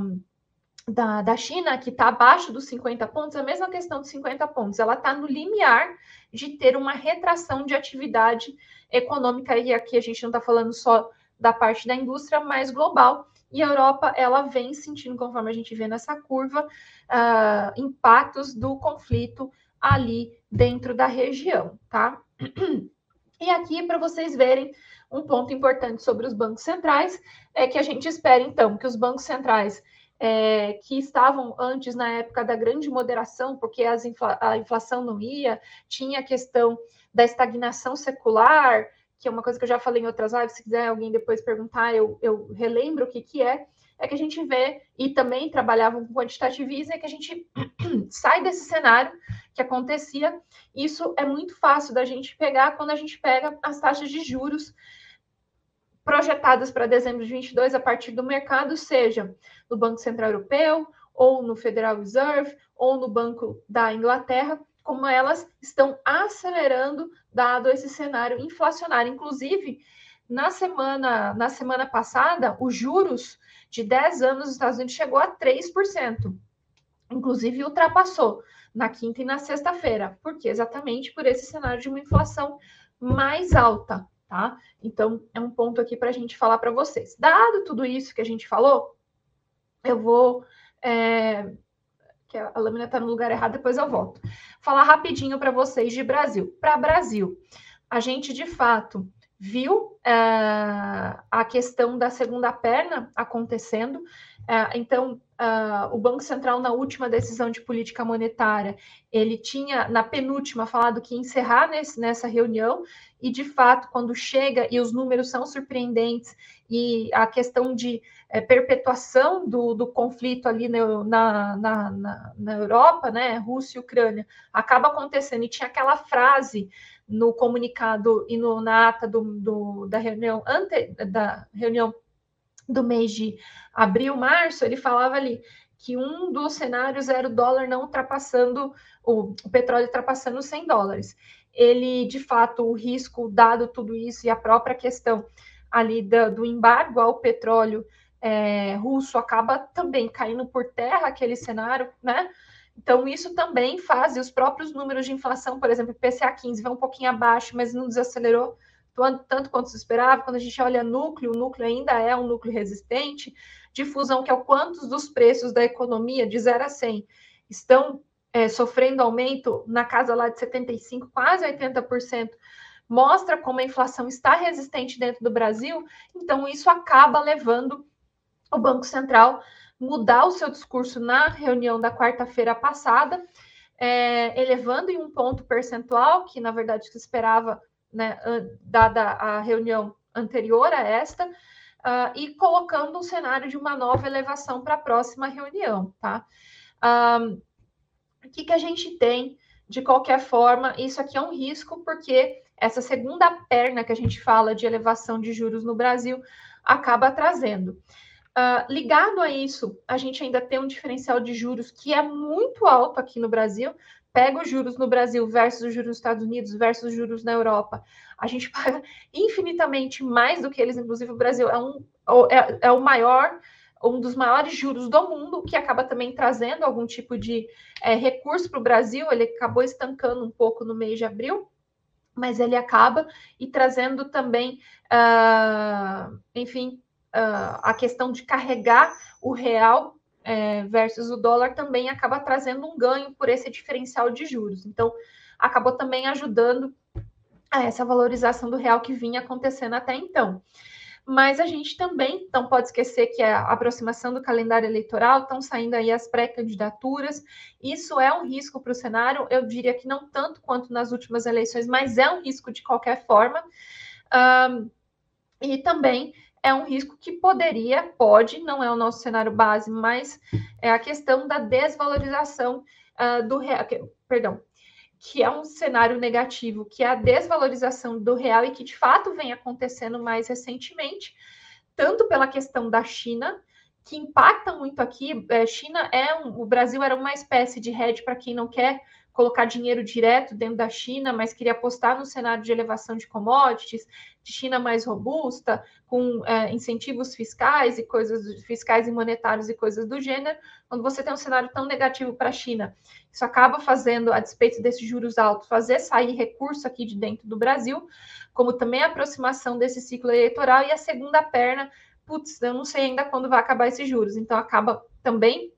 da, da China, que está abaixo dos 50 pontos, a mesma questão dos 50 pontos, ela está no limiar de ter uma retração de atividade econômica, e aqui a gente não está falando só da parte da indústria, mas global. E a Europa, ela vem sentindo, conforme a gente vê nessa curva, uh, impactos do conflito ali dentro da região, tá? E aqui, para vocês verem, um ponto importante sobre os bancos centrais é que a gente espera, então, que os bancos centrais é, que estavam antes na época da grande moderação, porque infla, a inflação não ia, tinha a questão da estagnação secular, que é uma coisa que eu já falei em outras lives, se quiser alguém depois perguntar, eu, eu relembro o que, que é, é que a gente vê, e também trabalhava com quantitativismo, é que a gente [clears throat] sai desse cenário que acontecia. Isso é muito fácil da gente pegar quando a gente pega as taxas de juros projetadas para dezembro de 22 a partir do mercado, seja no Banco Central Europeu, ou no Federal Reserve, ou no Banco da Inglaterra, como elas estão acelerando dado esse cenário inflacionário. Inclusive, na semana, na semana passada, os juros de 10 anos nos Estados Unidos chegou a 3%. Inclusive, ultrapassou na quinta e na sexta-feira. Por quê? Exatamente por esse cenário de uma inflação mais alta tá? Então, é um ponto aqui para a gente falar para vocês. Dado tudo isso que a gente falou, eu vou é, que a lâmina está no lugar errado, depois eu volto. Falar rapidinho para vocês de Brasil. Para Brasil, a gente de fato viu uh, a questão da segunda perna acontecendo. Uh, então, uh, o Banco Central, na última decisão de política monetária, ele tinha, na penúltima, falado que ia encerrar nesse, nessa reunião, e de fato, quando chega e os números são surpreendentes, e a questão de é, perpetuação do, do, conflito ali na, na, na, na Europa, né, Rússia e Ucrânia, acaba acontecendo, e tinha aquela frase no comunicado e no, na ata do, do, da reunião ante, da reunião do mês de abril, março, ele falava ali que um dos cenários era o dólar não ultrapassando, o, o petróleo ultrapassando 100 dólares. Ele, de fato, o risco, dado tudo isso e a própria questão ali da, do embargo ao petróleo é, russo, acaba também caindo por terra aquele cenário, né? Então, isso também faz, e os próprios números de inflação, por exemplo, PCA 15 vai um pouquinho abaixo, mas não desacelerou tanto quanto se esperava. Quando a gente olha núcleo, o núcleo ainda é um núcleo resistente. Difusão, que é o quantos dos preços da economia, de 0 a 100, estão é, sofrendo aumento na casa lá de 75%, quase 80%, mostra como a inflação está resistente dentro do Brasil. Então, isso acaba levando o Banco Central mudar o seu discurso na reunião da quarta-feira passada, é, elevando em um ponto percentual, que na verdade se esperava, né, dada a reunião anterior a esta, uh, e colocando um cenário de uma nova elevação para a próxima reunião, tá? Um, o que, que a gente tem, de qualquer forma, isso aqui é um risco, porque essa segunda perna que a gente fala de elevação de juros no Brasil acaba trazendo. Uh, ligado a isso, a gente ainda tem um diferencial de juros que é muito alto aqui no Brasil. Pega os juros no Brasil versus os juros nos Estados Unidos versus os juros na Europa. A gente [laughs] paga infinitamente mais do que eles, inclusive o Brasil é, um, é, é o maior, um dos maiores juros do mundo, que acaba também trazendo algum tipo de é, recurso para o Brasil. Ele acabou estancando um pouco no mês de abril, mas ele acaba e trazendo também, uh, enfim, uh, a questão de carregar o real é, versus o dólar também acaba trazendo um ganho por esse diferencial de juros. Então, acabou também ajudando a essa valorização do real que vinha acontecendo até então. Mas a gente também não pode esquecer que a aproximação do calendário eleitoral estão saindo aí as pré-candidaturas. Isso é um risco para o cenário. Eu diria que não tanto quanto nas últimas eleições, mas é um risco de qualquer forma. Um, e também é um risco que poderia, pode, não é o nosso cenário base, mas é a questão da desvalorização uh, do real, que, perdão, que é um cenário negativo, que é a desvalorização do real e que de fato vem acontecendo mais recentemente, tanto pela questão da China, que impacta muito aqui. É, China é um, o Brasil era uma espécie de hedge para quem não quer colocar dinheiro direto dentro da China, mas queria apostar no cenário de elevação de commodities, de China mais robusta, com é, incentivos fiscais e coisas fiscais e monetários e coisas do gênero, quando você tem um cenário tão negativo para a China, isso acaba fazendo, a despeito desses juros altos, fazer sair recurso aqui de dentro do Brasil, como também a aproximação desse ciclo eleitoral e a segunda perna, putz, eu não sei ainda quando vai acabar esses juros, então acaba também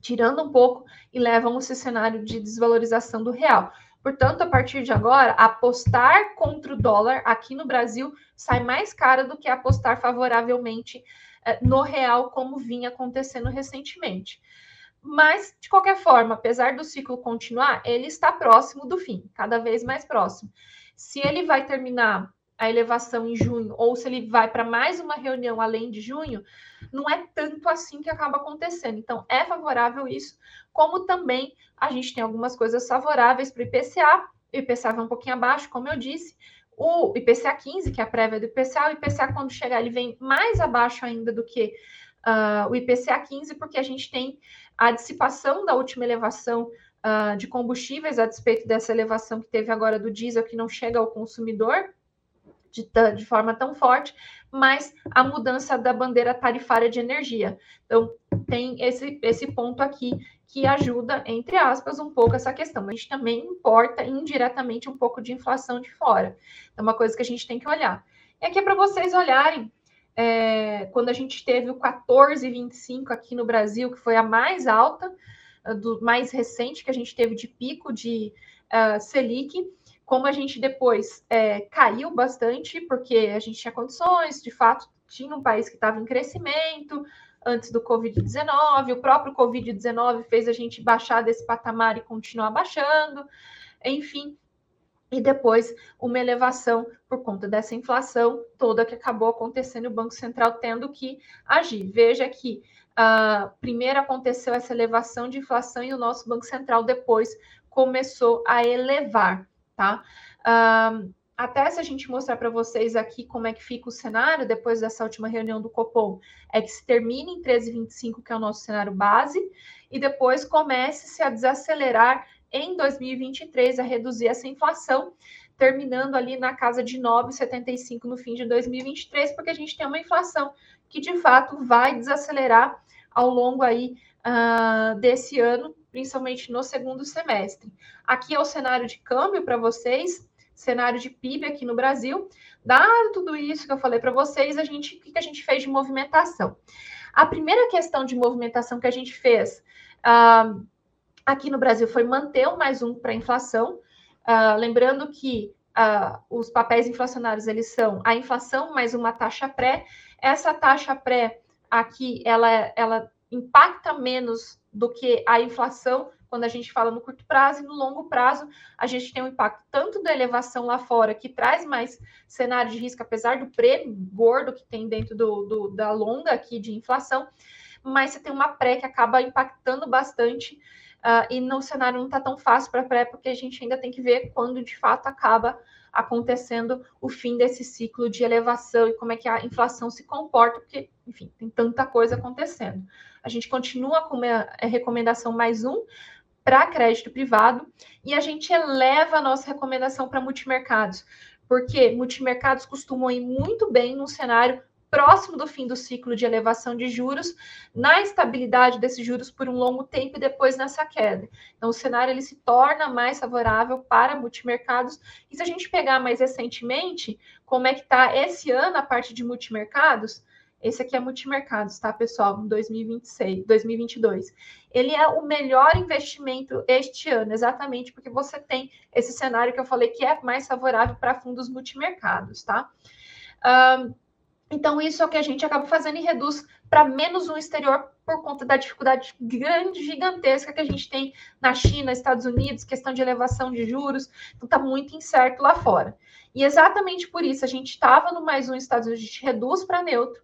tirando um pouco e levam esse cenário de desvalorização do real. Portanto, a partir de agora, apostar contra o dólar aqui no Brasil sai mais caro do que apostar favoravelmente eh, no real, como vinha acontecendo recentemente. Mas, de qualquer forma, apesar do ciclo continuar, ele está próximo do fim, cada vez mais próximo. Se ele vai terminar a elevação em junho, ou se ele vai para mais uma reunião além de junho, não é tanto assim que acaba acontecendo. Então, é favorável isso, como também a gente tem algumas coisas favoráveis para o IPCA. O IPCA vai um pouquinho abaixo, como eu disse. O IPCA 15, que é a prévia do IPCA, o IPCA, quando chegar, ele vem mais abaixo ainda do que uh, o IPCA 15, porque a gente tem a dissipação da última elevação uh, de combustíveis, a despeito dessa elevação que teve agora do diesel, que não chega ao consumidor de, de forma tão forte, mas a mudança da bandeira tarifária de energia. Então, tem esse, esse ponto aqui que ajuda, entre aspas, um pouco essa questão. A gente também importa indiretamente um pouco de inflação de fora. É uma coisa que a gente tem que olhar. E aqui é para vocês olharem, é, quando a gente teve o 14,25 aqui no Brasil, que foi a mais alta, do mais recente que a gente teve de pico de uh, Selic, como a gente depois é, caiu bastante, porque a gente tinha condições, de fato, tinha um país que estava em crescimento antes do Covid-19, o próprio Covid-19 fez a gente baixar desse patamar e continuar baixando, enfim, e depois uma elevação por conta dessa inflação toda que acabou acontecendo o Banco Central tendo que agir. Veja que uh, primeiro aconteceu essa elevação de inflação e o nosso Banco Central depois começou a elevar, tá? Até se a gente mostrar para vocês aqui como é que fica o cenário depois dessa última reunião do Copom, é que se termine em 13,25, que é o nosso cenário base, e depois comece-se a desacelerar em 2023 a reduzir essa inflação, terminando ali na casa de 9,75 no fim de 2023, porque a gente tem uma inflação que de fato vai desacelerar ao longo aí uh, desse ano, principalmente no segundo semestre. Aqui é o cenário de câmbio para vocês, cenário de PIB aqui no Brasil. Dado tudo isso que eu falei para vocês, a gente, o que a gente fez de movimentação? A primeira questão de movimentação que a gente fez uh, aqui no Brasil foi manter o mais um para inflação. Uh, lembrando que uh, os papéis inflacionários eles são a inflação mais uma taxa pré. Essa taxa pré aqui ela, ela impacta menos do que a inflação. Quando a gente fala no curto prazo e no longo prazo, a gente tem um impacto tanto da elevação lá fora, que traz mais cenário de risco, apesar do prêmio gordo que tem dentro do, do, da longa aqui de inflação, mas você tem uma pré que acaba impactando bastante Uh, e no cenário não está tão fácil para a pré, porque a gente ainda tem que ver quando de fato acaba acontecendo o fim desse ciclo de elevação e como é que a inflação se comporta, porque, enfim, tem tanta coisa acontecendo. A gente continua com uma recomendação mais um para crédito privado e a gente eleva a nossa recomendação para multimercados, porque multimercados costumam ir muito bem no cenário próximo do fim do ciclo de elevação de juros, na estabilidade desses juros por um longo tempo e depois nessa queda. Então, o cenário ele se torna mais favorável para multimercados. E se a gente pegar mais recentemente, como é que está esse ano a parte de multimercados? Esse aqui é multimercados, tá, pessoal? 2026, 2022. Ele é o melhor investimento este ano, exatamente porque você tem esse cenário que eu falei que é mais favorável para fundos multimercados, tá? Um, então, isso é o que a gente acaba fazendo e reduz para menos um exterior por conta da dificuldade grande, gigantesca que a gente tem na China, Estados Unidos, questão de elevação de juros. Então, está muito incerto lá fora. E exatamente por isso, a gente estava no mais um Estados Unidos, a gente reduz para neutro.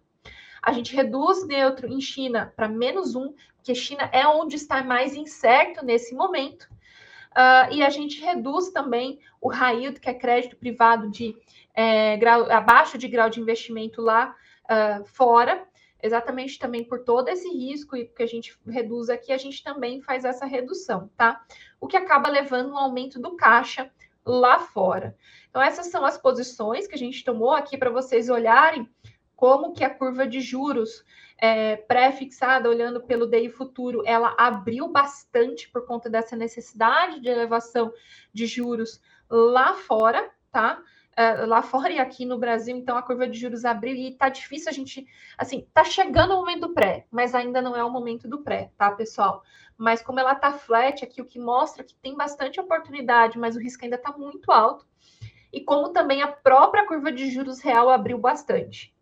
A gente reduz neutro em China para menos um, porque China é onde está mais incerto nesse momento. Uh, e a gente reduz também o yield, que é crédito privado de é, grau, abaixo de grau de investimento lá uh, fora, exatamente também por todo esse risco e porque a gente reduz aqui, a gente também faz essa redução, tá? O que acaba levando um aumento do caixa lá fora. Então, essas são as posições que a gente tomou aqui para vocês olharem como que a curva de juros é, pré-fixada, olhando pelo DI futuro, ela abriu bastante por conta dessa necessidade de elevação de juros lá fora, tá? uh, lá fora e aqui no Brasil, então a curva de juros abriu e tá difícil a gente, assim, tá chegando o momento do pré, mas ainda não é o momento do pré, tá, pessoal? Mas como ela tá flat aqui, o que mostra que tem bastante oportunidade, mas o risco ainda tá muito alto. E como também a própria curva de juros real abriu bastante.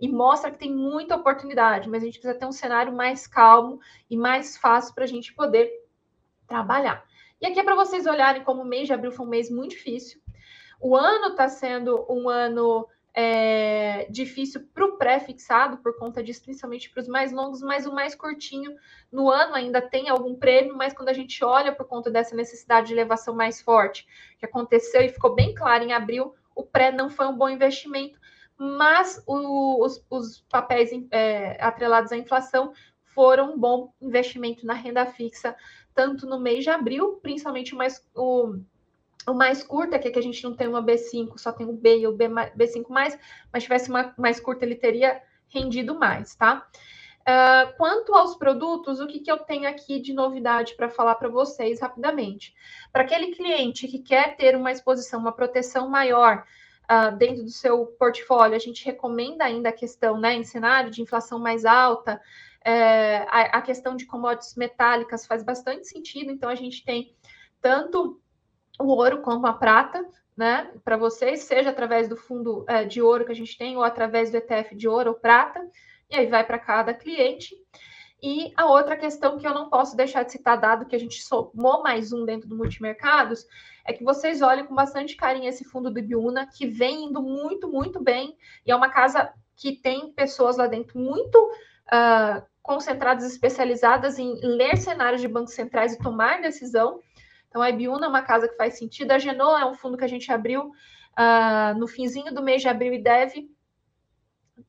E mostra que tem muita oportunidade, mas a gente precisa ter um cenário mais calmo e mais fácil para a gente poder trabalhar. E aqui é para vocês olharem como o mês de abril foi um mês muito difícil. O ano está sendo um ano é, difícil para o pré-fixado, por conta disso, principalmente para os mais longos, mas o mais curtinho no ano ainda tem algum prêmio, mas quando a gente olha por conta dessa necessidade de elevação mais forte, que aconteceu e ficou bem claro em abril, o pré não foi um bom investimento, mas o, os, os, papéis é, atrelados à inflação foram um bom investimento na renda fixa, tanto no mês de abril, principalmente mais o o mais curto é que a gente não tem uma B5, só tem o B e o B, B5+, mas tivesse uma mais curta, ele teria rendido mais, tá? Uh, quanto aos produtos, o que, que eu tenho aqui de novidade para falar para vocês rapidamente? Para aquele cliente que quer ter uma exposição, uma proteção maior uh, dentro do seu portfólio, a gente recomenda ainda a questão, né, em cenário de inflação mais alta, É, a, a questão de commodities metálicas faz bastante sentido, então a gente tem tanto o ouro como a prata, né, para vocês, seja através do fundo é, de ouro que a gente tem ou através do ETF de ouro ou prata, e aí vai para cada cliente. E a outra questão que eu não posso deixar de citar, dado que a gente somou mais um dentro do multimercados, é que vocês olhem com bastante carinho esse fundo do Ibiúna, que vem indo muito, muito bem, e é uma casa que tem pessoas lá dentro muito uh, concentradas, especializadas em ler cenários de bancos centrais e tomar decisão. Então, a Ibiúna é uma casa que faz sentido. A Genoa é um fundo que a gente abriu uh, no finzinho do mês de abril e deve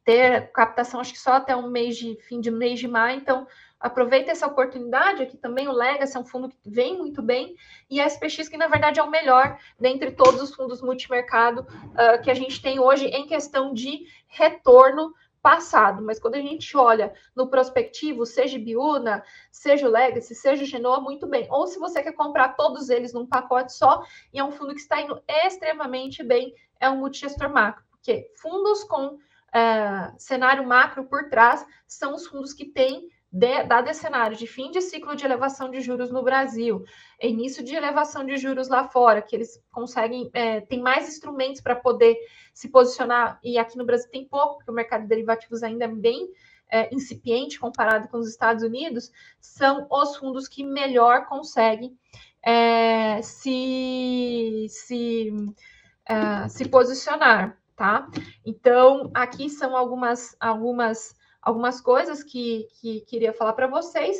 ter captação, acho que só até um mês de fim de mês de maio. Então, aproveita essa oportunidade. Aqui também o Legacy é um fundo que vem muito bem, e a SPX, que na verdade é o melhor dentre todos os fundos multimercado uh, que a gente tem hoje em questão de retorno passado, mas quando a gente olha no prospectivo, seja Biuna, seja o Legacy, seja o Genoa, muito bem. Ou se você quer comprar todos eles num pacote só, e é um fundo que está indo extremamente bem, é um multigestor macro, porque fundos com uh, cenário macro por trás são os fundos que têm de, dado esse cenário de fim de ciclo de elevação de juros no Brasil, início de elevação de juros lá fora, que eles conseguem, é, tem mais instrumentos para poder se posicionar, e aqui no Brasil tem pouco, porque o mercado de derivativos ainda é bem é, incipiente comparado com os Estados Unidos, são os fundos que melhor conseguem é, se, se, é, se posicionar tá? Então, aqui são algumas, algumas, algumas coisas que, que queria falar para vocês.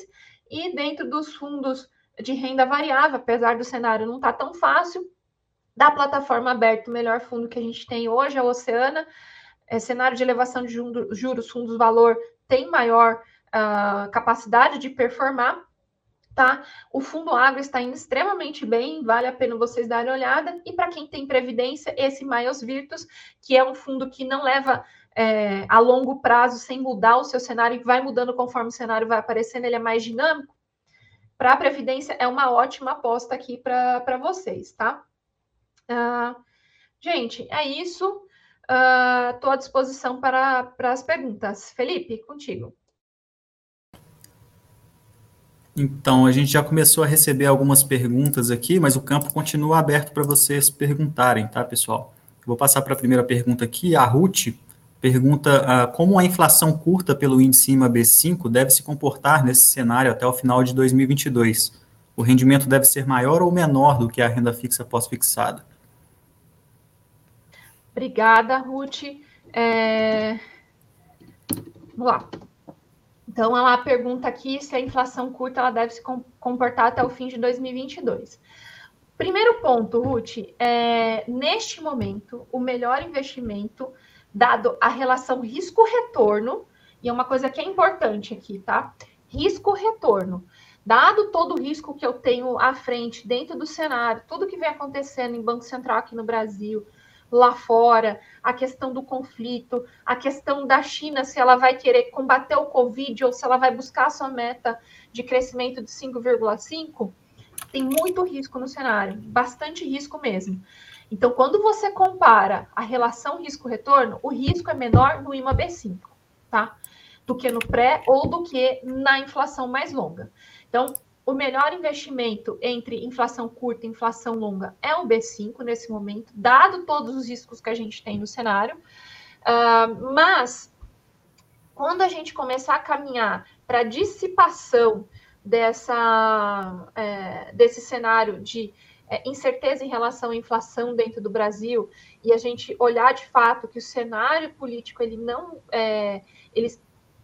E dentro dos fundos de renda variável, apesar do cenário não estar tá tão fácil, da plataforma aberta, o melhor fundo que a gente tem hoje é o Oceana. É, cenário de elevação de juros, fundos valor tem maior uh, capacidade de performar tá? O fundo agro está indo extremamente bem, vale a pena vocês darem olhada. E para quem tem previdência, esse Miles Virtus, que é um fundo que não leva é, a longo prazo sem mudar o seu cenário, e vai mudando conforme o cenário vai aparecendo, ele é mais dinâmico. Para a previdência, é uma ótima aposta aqui para vocês, tá? Uh, gente, é isso. Estou uh, à disposição para, para as perguntas. Felipe, contigo. Então, a gente já começou a receber algumas perguntas aqui, mas o campo continua aberto para vocês perguntarem, tá, pessoal? Vou passar para a primeira pergunta aqui. A Ruth pergunta uh, como a inflação curta pelo índice IMA B5 deve se comportar nesse cenário até o final de 2022? O rendimento deve ser maior ou menor do que a renda fixa pós-fixada? Obrigada, Ruth. É... Vamos lá. Então, ela pergunta aqui se a inflação curta ela deve se comportar até o fim de 2022. Primeiro ponto, Ruth, é, neste momento, o melhor investimento, dado a relação risco-retorno, e é uma coisa que é importante aqui, tá? Risco-retorno. Dado todo o risco que eu tenho à frente, dentro do cenário, tudo que vem acontecendo em Banco Central aqui no Brasil, lá fora, a questão do conflito, a questão da China, se ela vai querer combater o Covid ou se ela vai buscar a sua meta de crescimento de 5,5, tem muito risco no cenário, bastante risco mesmo. Então, quando você compara a relação risco-retorno, o risco é menor no IMA B5, tá? Do que no pré ou do que na inflação mais longa. Então, o melhor investimento entre inflação curta e inflação longa é o B5 nesse momento, dado todos os riscos que a gente tem no cenário. Uh, mas, quando a gente começar a caminhar para dissipação dessa, é, desse cenário de é, incerteza em relação à inflação dentro do Brasil e a gente olhar de fato que o cenário político ele não é, ele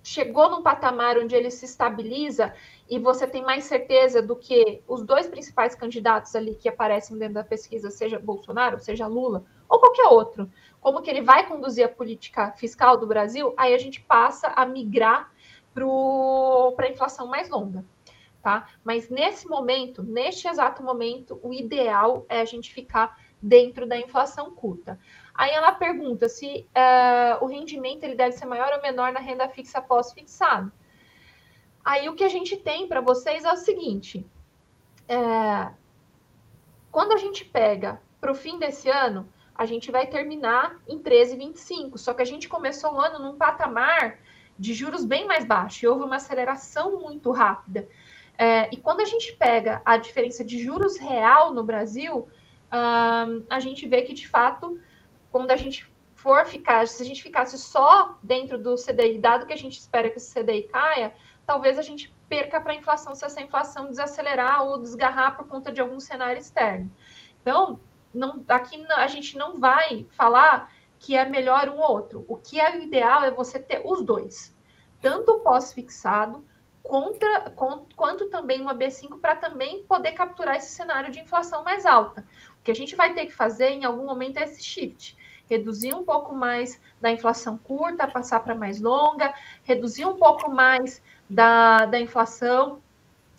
chegou num patamar onde ele se estabiliza e você tem mais certeza do que os dois principais candidatos ali que aparecem dentro da pesquisa, seja Bolsonaro, seja Lula, ou qualquer outro, como que ele vai conduzir a política fiscal do Brasil, aí a gente passa a migrar para a inflação mais longa. Tá? Mas nesse momento, neste exato momento, o ideal é a gente ficar dentro da inflação curta. Aí ela pergunta se uh, o rendimento ele deve ser maior ou menor na renda fixa pós-fixado. Aí o que a gente tem para vocês é o seguinte: é, quando a gente pega para o fim desse ano, a gente vai terminar em 13,25. Só que a gente começou o ano num patamar de juros bem mais baixo, e houve uma aceleração muito rápida. É, e quando a gente pega a diferença de juros real no Brasil, a gente vê que, de fato, quando a gente for ficar, se a gente ficasse só dentro do CDI, dado que a gente espera que esse CDI caia, talvez a gente perca para a inflação se essa inflação desacelerar ou desgarrar por conta de algum cenário externo. Então, não, aqui a gente não vai falar que é melhor um ou outro. O que é o ideal é você ter os dois, tanto o pós-fixado contra, quanto também uma B5 para também poder capturar esse cenário de inflação mais alta. O que a gente vai ter que fazer em algum momento é esse shift. Reduzir um pouco mais da inflação curta, passar para mais longa, reduzir um pouco mais da, da inflação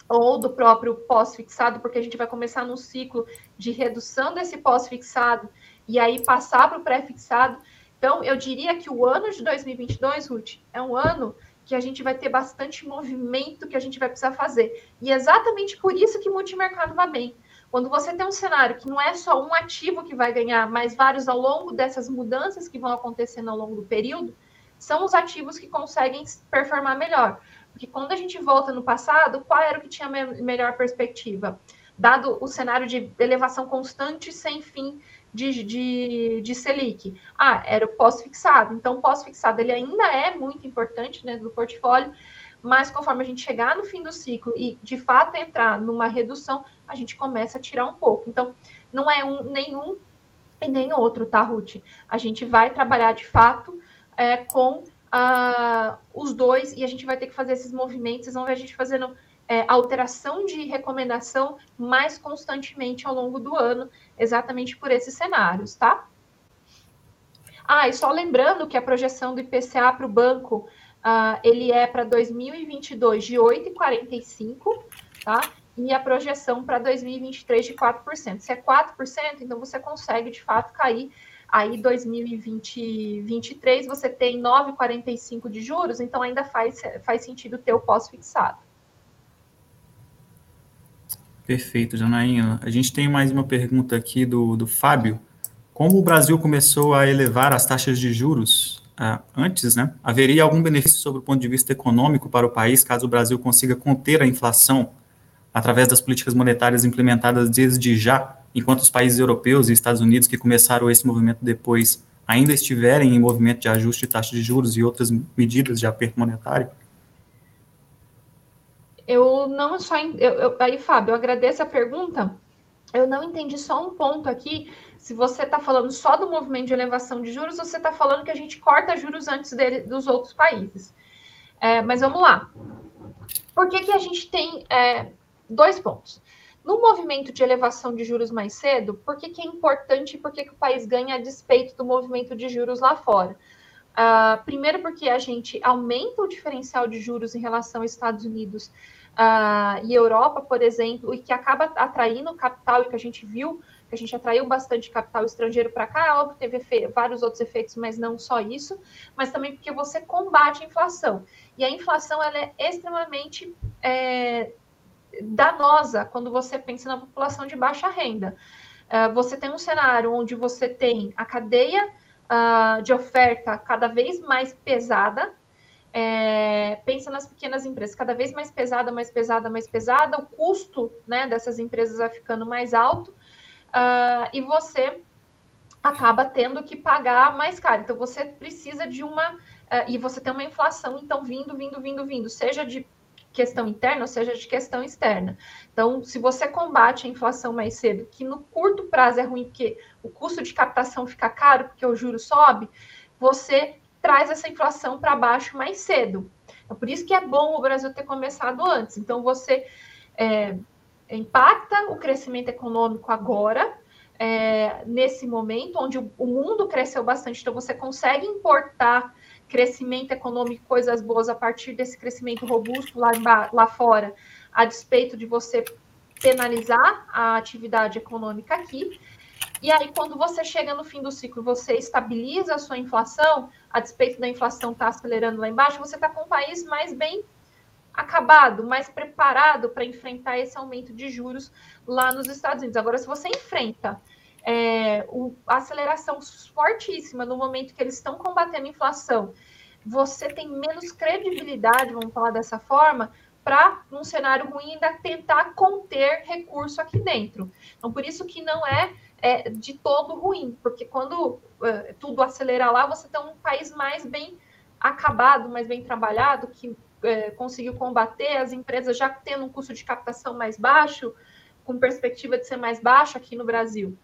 ou do próprio pós-fixado, porque a gente vai começar num ciclo de redução desse pós-fixado e aí passar para o pré-fixado. Então, eu diria que o ano de 2022, Ruth, é um ano que a gente vai ter bastante movimento que a gente vai precisar fazer. E é exatamente por isso que multimercado vai bem. Quando você tem um cenário que não é só um ativo que vai ganhar, mas vários ao longo dessas mudanças que vão acontecendo ao longo do período, são os ativos que conseguem performar melhor. Porque quando a gente volta no passado, qual era o que tinha melhor perspectiva? Dado o cenário de elevação constante sem fim de, de, de Selic. Ah, era o pós-fixado. Então, o pós-fixado ele ainda é muito importante dentro do portfólio, mas conforme a gente chegar no fim do ciclo e de fato entrar numa redução, a gente começa a tirar um pouco. Então, não é um nenhum e nem outro, tá, Ruth? A gente vai trabalhar de fato é, com uh, os dois e a gente vai ter que fazer esses movimentos. Vocês vão ver a gente fazendo é, alteração de recomendação mais constantemente ao longo do ano, exatamente por esses cenários, tá? Ah, e só lembrando que a projeção do IPCA para o banco, uh, ele é para 2022 de 8,45, tá? E a projeção para 2023 de 4%. Se é 4%, então você consegue, de fato, cair aí 2023 você tem 9,45 de juros, então ainda faz, faz sentido ter o pós-fixado. Perfeito, Janaína. A gente tem mais uma pergunta aqui do, do Fábio. Como o Brasil começou a elevar as taxas de juros uh, antes, né? Haveria algum benefício sobre o ponto de vista econômico para o país caso o Brasil consiga conter a inflação através das políticas monetárias implementadas desde já, enquanto os países europeus e Estados Unidos que começaram esse movimento depois ainda estiverem em movimento de ajuste de taxa de juros e outras medidas de aperto monetário? Eu não só. Eu, eu, aí, Fábio, eu agradeço a pergunta. Eu não entendi só um ponto aqui. Se você está falando só do movimento de elevação de juros, você está falando que a gente corta juros antes dele, dos outros países. É, mas vamos lá. Por que, que a gente tem é, dois pontos? No movimento de elevação de juros mais cedo, por que, que é importante e por que, que o país ganha a despeito do movimento de juros lá fora? Uh, primeiro, porque a gente aumenta o diferencial de juros em relação aos Estados Unidos uh, e Europa, por exemplo, e que acaba atraindo capital, e que a gente viu que a gente atraiu bastante capital estrangeiro para cá, é óbvio, teve vários outros efeitos, mas não só isso, mas também porque você combate a inflação. E a inflação ela é extremamente é, danosa quando você pensa na população de baixa renda. Uh, você tem um cenário onde você tem a cadeia uh, de oferta cada vez mais pesada, é, pensa nas pequenas empresas, cada vez mais pesada, mais pesada, mais pesada, o custo né, dessas empresas vai ficando mais alto uh, e você acaba tendo que pagar mais caro. Então, você precisa de uma. Uh, e você tem uma inflação, então, vindo, vindo, vindo, vindo, seja de questão interna, ou seja de questão externa. Então, se você combate a inflação mais cedo, que no curto prazo é ruim, porque o custo de captação fica caro, porque o juro sobe, você traz essa inflação para baixo mais cedo. É por isso que é bom o Brasil ter começado antes. Então, você é, impacta o crescimento econômico agora, é, nesse momento, onde o, mundo cresceu bastante, então você consegue importar crescimento econômico, coisas boas a partir desse crescimento robusto lá, lá fora, a despeito de você penalizar a atividade econômica aqui. E aí, quando você chega no fim do ciclo, você estabiliza a sua inflação, a despeito da inflação estar tá acelerando lá embaixo, você está com um país mais bem acabado, mais preparado para enfrentar esse aumento de juros lá nos Estados Unidos. Agora, se você enfrenta é, o, a aceleração fortíssima no momento que eles estão combatendo a inflação, você tem menos credibilidade, vamos falar dessa forma, para, num cenário ruim, ainda tentar conter recurso aqui dentro. Então, por isso que não é, é de todo ruim, porque quando é, tudo acelera lá, você tem um país mais bem acabado, mais bem trabalhado, que é, conseguiu combater as empresas já tendo um custo de captação mais baixo, com perspectiva de ser mais baixo aqui no Brasil.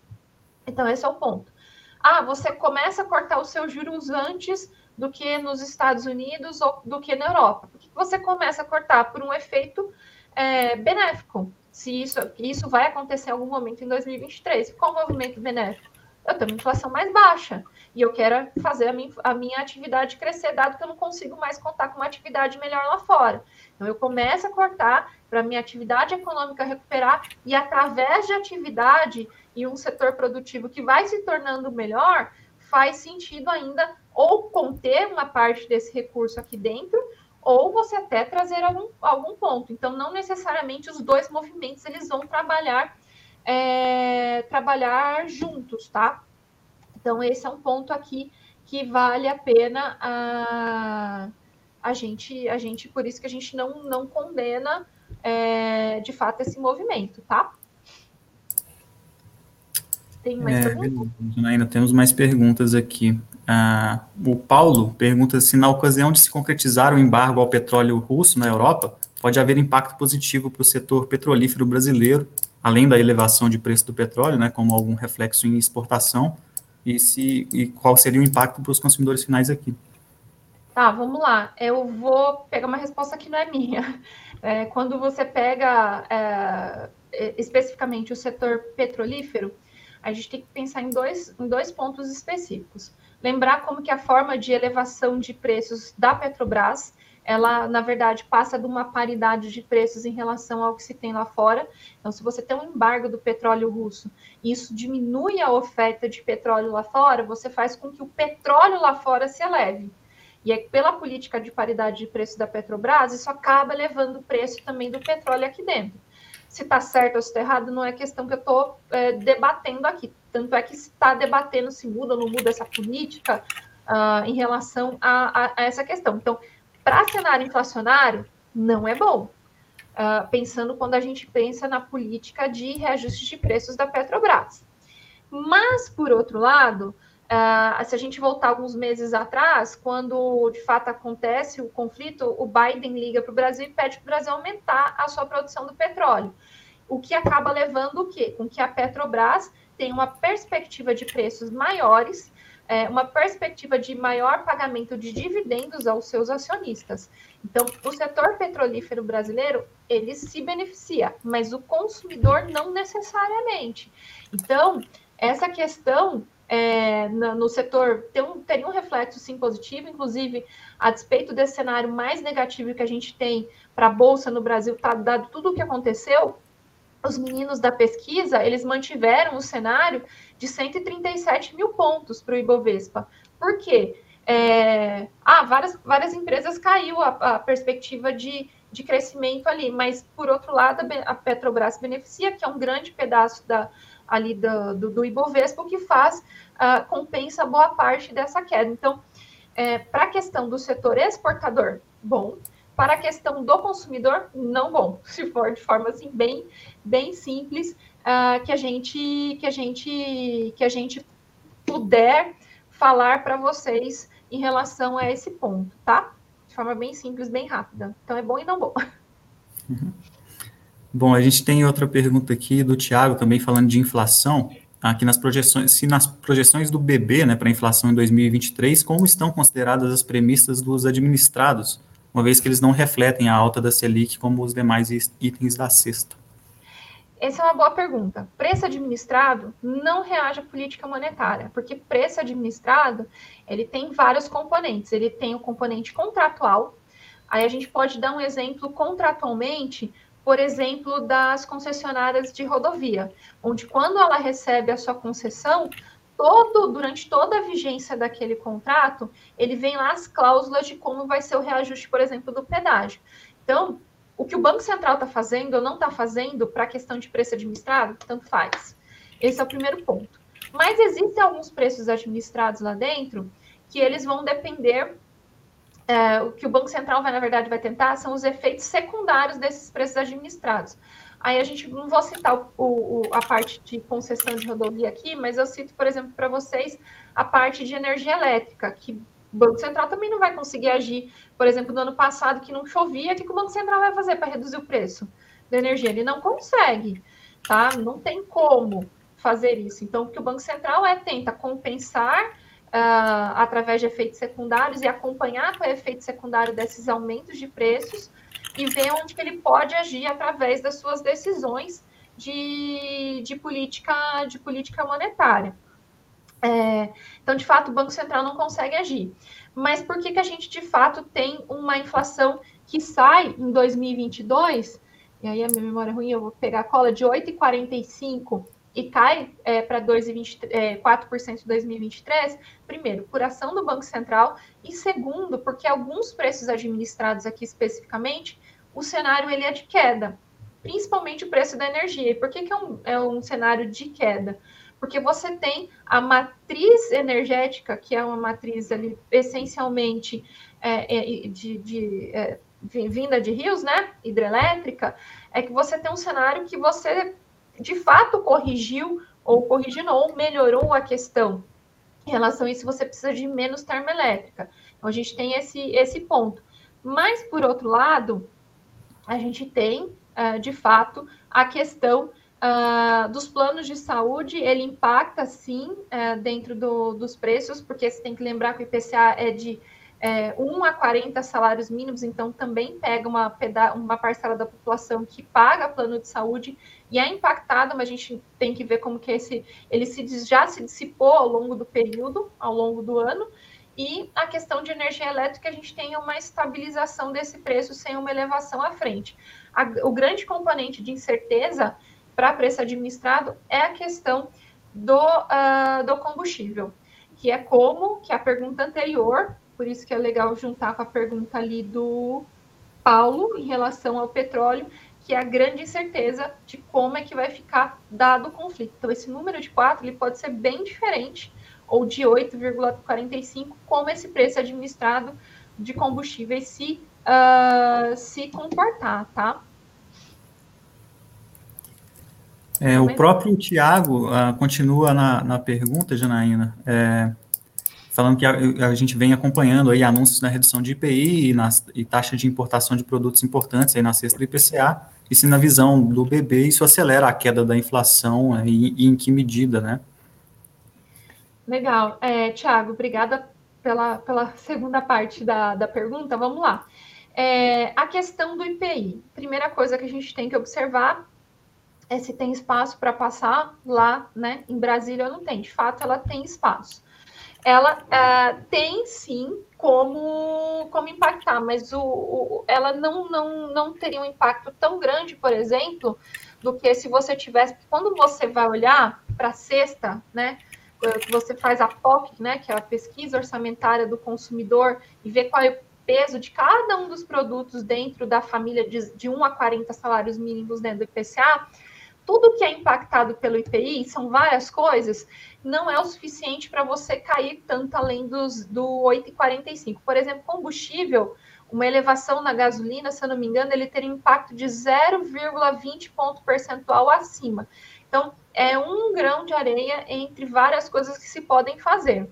Então, esse é o ponto. Ah, você começa a cortar os seus juros antes do que nos Estados Unidos ou do que na Europa. Você começa a cortar? Por um efeito é, benéfico. Se isso, isso vai acontecer em algum momento em 2023. Qual o movimento benéfico? Eu tenho uma inflação mais baixa e eu quero fazer a minha, a minha atividade crescer, dado que eu não consigo mais contar com uma atividade melhor lá fora. Então, eu começo a cortar para a minha atividade econômica recuperar e, através de atividade e um setor produtivo que vai se tornando melhor, faz sentido ainda ou conter uma parte desse recurso aqui dentro, ou você até trazer algum, algum ponto. Então, não necessariamente os dois movimentos eles vão trabalhar é, trabalhar juntos, tá? Então, esse é um ponto aqui que vale a pena a, a gente, a gente, por isso que a gente não, não condena é, de fato esse movimento, tá? Tem mais é, perguntas? Ainda temos mais perguntas aqui. Ah, o Paulo pergunta se na ocasião de se concretizar o embargo ao petróleo russo na Europa, pode haver impacto positivo para o setor petrolífero brasileiro, além da elevação de preço do petróleo, né, como algum reflexo em exportação, e, se, e qual seria o impacto para os consumidores finais aqui. Tá, vamos lá. Eu vou pegar uma resposta que não é minha. É, quando você pega é, especificamente o setor petrolífero, a gente tem que pensar em dois, em dois pontos específicos. Lembrar como que a forma de elevação de preços da Petrobras, ela, na verdade, passa de uma paridade de preços em relação ao que se tem lá fora. Então, se você tem um embargo do petróleo russo e isso diminui a oferta de petróleo lá fora, você faz com que o petróleo lá fora se eleve. E é pela política de paridade de preço da Petrobras, isso acaba elevando o preço também do petróleo aqui dentro se está certo ou se está errado não é questão que eu estou é, debatendo aqui. Tanto é que está debatendo se muda ou não muda essa política uh, em relação a, a, a, essa questão. Então, para cenário inflacionário, não é bom. Uh, pensando quando a gente pensa na política de reajuste de preços da Petrobras. Mas, por outro lado, Uh, se a gente voltar alguns meses atrás, quando de fato acontece o conflito, o Biden liga para o Brasil e pede para o Brasil aumentar a sua produção do petróleo. O que acaba levando o quê? Com que a Petrobras tenha uma perspectiva de preços maiores, é, uma perspectiva de maior pagamento de dividendos aos seus acionistas. Então, o setor petrolífero brasileiro, ele se beneficia, mas o consumidor não necessariamente. Então, essa questão é, no, setor ter um, teria um reflexo sim positivo, inclusive a despeito desse cenário mais negativo que a gente tem para a Bolsa no Brasil, tá, dado tudo o que aconteceu, os meninos da pesquisa, eles mantiveram o cenário de 137 mil pontos para o Ibovespa. Por quê? É, ah, várias, várias empresas caiu a, a perspectiva de, de crescimento ali, mas por outro lado, a Petrobras beneficia, que é um grande pedaço da, ali do, do, do Ibovespa, o que faz, uh, compensa boa parte dessa queda. Então, é, para a questão do setor exportador, bom. Para a questão do consumidor, não bom. [laughs] Se for de forma assim bem, bem simples, uh, que a gente, que a gente, que a gente puder falar para vocês em relação a esse ponto, tá? De forma bem simples, bem rápida. Então é bom e não bom. Uhum. [laughs] Bom, a gente tem outra pergunta aqui do Tiago, também falando de inflação. Aqui nas projeções, se nas projeções do BB, né, para inflação em 2023, como estão consideradas as premissas dos administrados, uma vez que eles não refletem a alta da Selic como os demais itens da cesta? Essa é uma boa pergunta. Preço administrado não reage à política monetária, porque preço administrado ele tem vários componentes. Ele tem o componente contratual. Aí a gente pode dar um exemplo contratualmente por exemplo, das concessionárias de rodovia, onde quando ela recebe a sua concessão, todo durante toda a vigência daquele contrato, ele vem lá as cláusulas de como vai ser o reajuste, por exemplo, do pedágio. Então, o que o Banco Central está fazendo ou não está fazendo para a questão de preço administrado, tanto faz. Esse é o primeiro ponto. Mas existem alguns preços administrados lá dentro que eles vão depender é, o que o Banco Central vai, na verdade, vai tentar são os efeitos secundários desses preços administrados. Aí a gente não vou citar o, o, a parte de concessão de rodovia aqui, mas eu cito, por exemplo, para vocês a parte de energia elétrica, que o Banco Central também não vai conseguir agir. Por exemplo, no ano passado, que não chovia, o que o Banco Central vai fazer para reduzir o preço da energia? Ele não consegue, tá? Não tem como fazer isso. Então, o que o Banco Central é tenta compensar uh, através de efeitos secundários e acompanhar com o efeito secundário desses aumentos de preços e ver onde que ele pode agir através das suas decisões de, de, política, de política monetária. É, então, de fato, o Banco Central não consegue agir. Mas por que, que a gente, de fato, tem uma inflação que sai em 2022? E aí a minha memória é ruim, eu vou pegar a cola de 8,45 e cai é, para 4% em 2023, primeiro, por ação do Banco Central, e segundo, porque alguns preços administrados aqui especificamente, o cenário ele é de queda, principalmente o preço da energia. E por que, que é, um, é um cenário de queda? Porque você tem a matriz energética, que é uma matriz ali essencialmente é, é, de, de é, vinda de rios, né, hidrelétrica, é que você tem um cenário que você de fato corrigiu ou corrigindo ou melhorou a questão. Em relação a isso, você precisa de menos termoelétrica. Então, a gente tem esse, esse ponto. Mas, por outro lado, a gente tem, uh, de fato, a questão uh, dos planos de saúde. Ele impacta, sim, uh, dentro do, dos preços, porque você tem que lembrar que o IPCA é de é, 1 a 40 salários mínimos, então também pega uma, uma parcela da população que paga plano de saúde e é impactada, mas a gente tem que ver como que esse ele se, já se dissipou ao longo do período, ao longo do ano, e a questão de energia elétrica, a gente tem uma estabilização desse preço sem uma elevação à frente. A, o grande componente de incerteza para preço administrado é a questão do, uh, do combustível, que é como que a pergunta anterior por isso que é legal juntar com a pergunta ali do Paulo em relação ao petróleo, que é a grande incerteza de como é que vai ficar dado o conflito. Então, esse número de 4 ele pode ser bem diferente, ou de 8,45, como esse preço administrado de combustíveis se, uh, se comportar, tá? É, o próprio Tiago uh, continua na, na pergunta, Janaína. É, falando que a, a, gente vem acompanhando aí anúncios na redução de IPI e, nas, e taxa de importação de produtos importantes aí na cesta do IPCA, e se na visão do BB isso acelera a queda da inflação é, e, e, em que medida, né? Legal. É, Tiago, obrigada pela, pela segunda parte da, da pergunta. Vamos lá. É, a questão do IPI. Primeira coisa que a gente tem que observar é se tem espaço para passar lá, né? Em Brasília não tem. De fato, ela tem espaço ela uh, tem sim como, como impactar, mas o, o, ela não, não, não teria um impacto tão grande, por exemplo, do que se você tivesse. Quando você vai olhar para a cesta, né? Você faz a POC, né, que é a pesquisa orçamentária do consumidor, e vê qual é o peso de cada um dos produtos dentro da família de, de 1 a 40 salários mínimos dentro do IPCA, tudo que é impactado pelo IPI, são várias coisas, não é o suficiente para você cair tanto além dos, do 8,45. Por exemplo, combustível, uma elevação na gasolina, se eu não me engano, ele teria impacto de 0,20 ponto percentual acima. Então, é um grão de areia entre várias coisas que se podem fazer.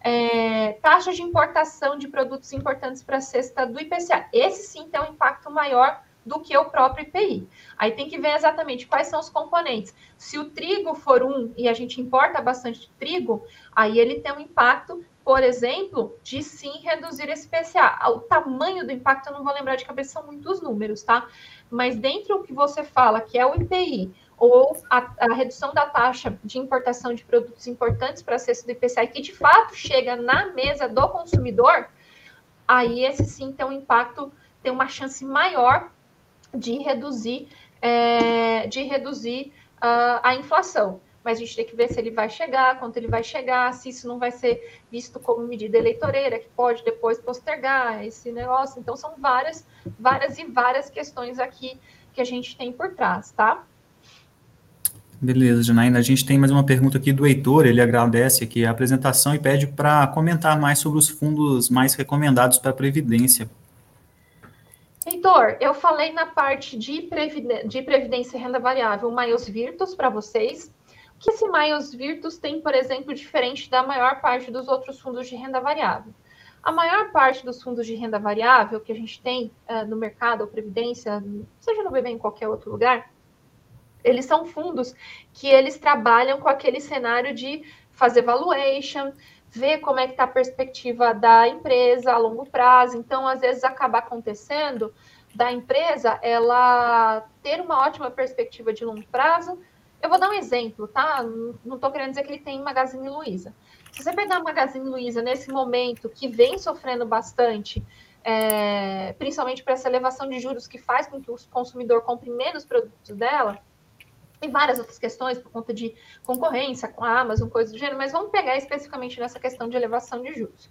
É, taxa de importação de produtos importantes para a cesta do IPCA. Esse sim tem um impacto maior do que o próprio IPI. Aí tem que ver exatamente quais são os componentes. Se o trigo for um, e a gente importa bastante trigo, aí ele tem um impacto, por exemplo, de sim reduzir esse PCA. O tamanho do impacto eu não vou lembrar de cabeça, são muitos números, tá? Mas dentro do que você fala, que é o IPI, ou a, a, redução da taxa de importação de produtos importantes para acesso do IPCA, que de fato chega na mesa do consumidor, aí esse sim tem um impacto, tem uma chance maior de reduzir, é, de reduzir uh, a inflação. Mas a gente tem que ver se ele vai chegar, quanto ele vai chegar, se isso não vai ser visto como medida eleitoreira, que pode depois postergar esse negócio. Então, são várias, várias e várias questões aqui que a gente tem por trás, tá? Beleza, Janaína. A gente tem mais uma pergunta aqui do Heitor. Ele agradece aqui a apresentação e pede para comentar mais sobre os fundos mais recomendados para a Previdência. Heitor, eu falei na parte de, previdência, de previdência e renda variável, Maios Virtus para vocês. O que esse Maios Virtus tem, por exemplo, diferente da maior parte dos outros fundos de renda variável? A maior parte dos fundos de renda variável que a gente tem uh, no mercado, ou previdência, seja no BB em qualquer outro lugar, eles são fundos que eles trabalham com aquele cenário de fazer valuation, ver como é que está a perspectiva da empresa a longo prazo. Então, às vezes, acaba acontecendo da empresa ela ter uma ótima perspectiva de longo prazo. Eu vou dar um exemplo, tá? Não estou querendo dizer que ele tem Magazine Luiza. Se você pegar a Magazine Luiza nesse momento que vem sofrendo bastante, é, principalmente para essa elevação de juros que faz com que o consumidor compre menos produtos dela, tem várias outras questões por conta de concorrência com a Amazon, coisas do gênero, mas vamos pegar especificamente nessa questão de elevação de juros.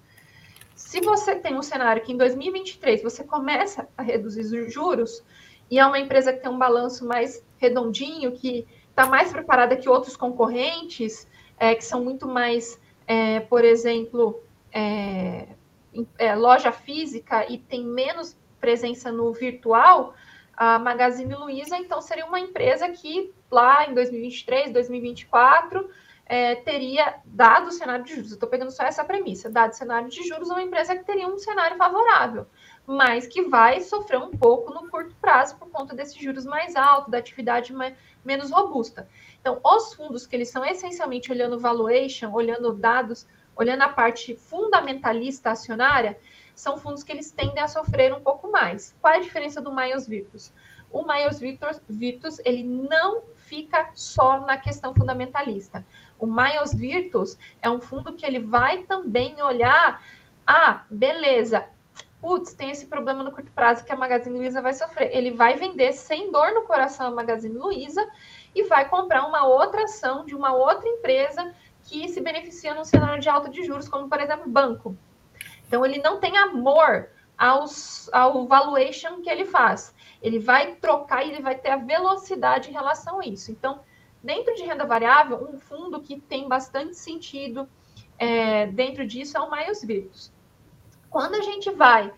Se você tem um cenário que em 2023 você começa a reduzir os juros e é uma empresa que tem um balanço mais redondinho, que está mais preparada que outros concorrentes, é, que são muito mais, é, por exemplo, é, é loja física e tem menos presença no virtual, a Magazine Luiza, então, seria uma empresa que lá em 2023, 2024, é, teria, dado o cenário de juros, estou pegando só essa premissa, dado o cenário de juros, uma empresa que teria um cenário favorável, mas que vai sofrer um pouco no curto prazo por conta desses juros mais altos, da atividade mais, menos robusta. Então, os fundos que eles são essencialmente olhando valuation, olhando dados, olhando a parte fundamentalista acionária, são fundos que eles tendem a sofrer um pouco mais. Qual é a diferença do Miles Virtus? O Miles Virtus ele não fica só na questão fundamentalista. O Miles Virtus é um fundo que ele vai também olhar, ah, beleza, putz, tem esse problema no curto prazo que a Magazine Luiza vai sofrer. Ele vai vender sem dor no coração a Magazine Luiza e vai comprar uma outra ação de uma outra empresa que se beneficia num cenário de alta de juros, como por exemplo banco. Então, ele não tem amor aos, ao valuation que ele faz. Ele vai trocar e ele vai ter a velocidade em relação a isso. Então, dentro de renda variável, um fundo que tem bastante sentido é, dentro disso é o Miles Virtus. Quando a gente vai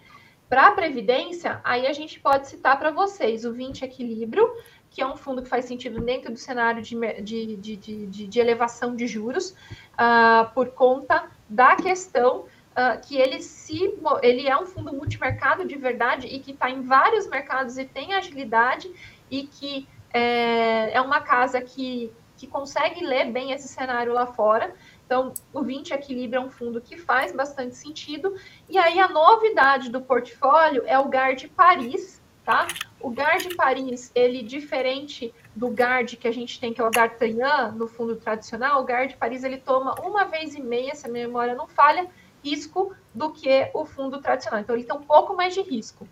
para a Previdência, aí a gente pode citar para vocês o 20 Equilíbrio, que é um fundo que faz sentido dentro do cenário de, de, de, de, de elevação de juros, uh, por conta da questão uh, que ele se ele é um fundo multimercado de verdade e que está em vários mercados e tem agilidade e que é, é uma casa que, que consegue ler bem esse cenário lá fora. Então, o 20 Equilíbrio é um fundo que faz bastante sentido. E aí, a novidade do portfólio é o GARD Paris, tá? O GARD Paris, ele diferente do GARD que a gente tem, que é o D'Artagnan, no fundo tradicional, o GARD Paris, ele toma uma vez e meia, se a memória não falha, risco do que o fundo tradicional. Então, ele tem um pouco mais de risco.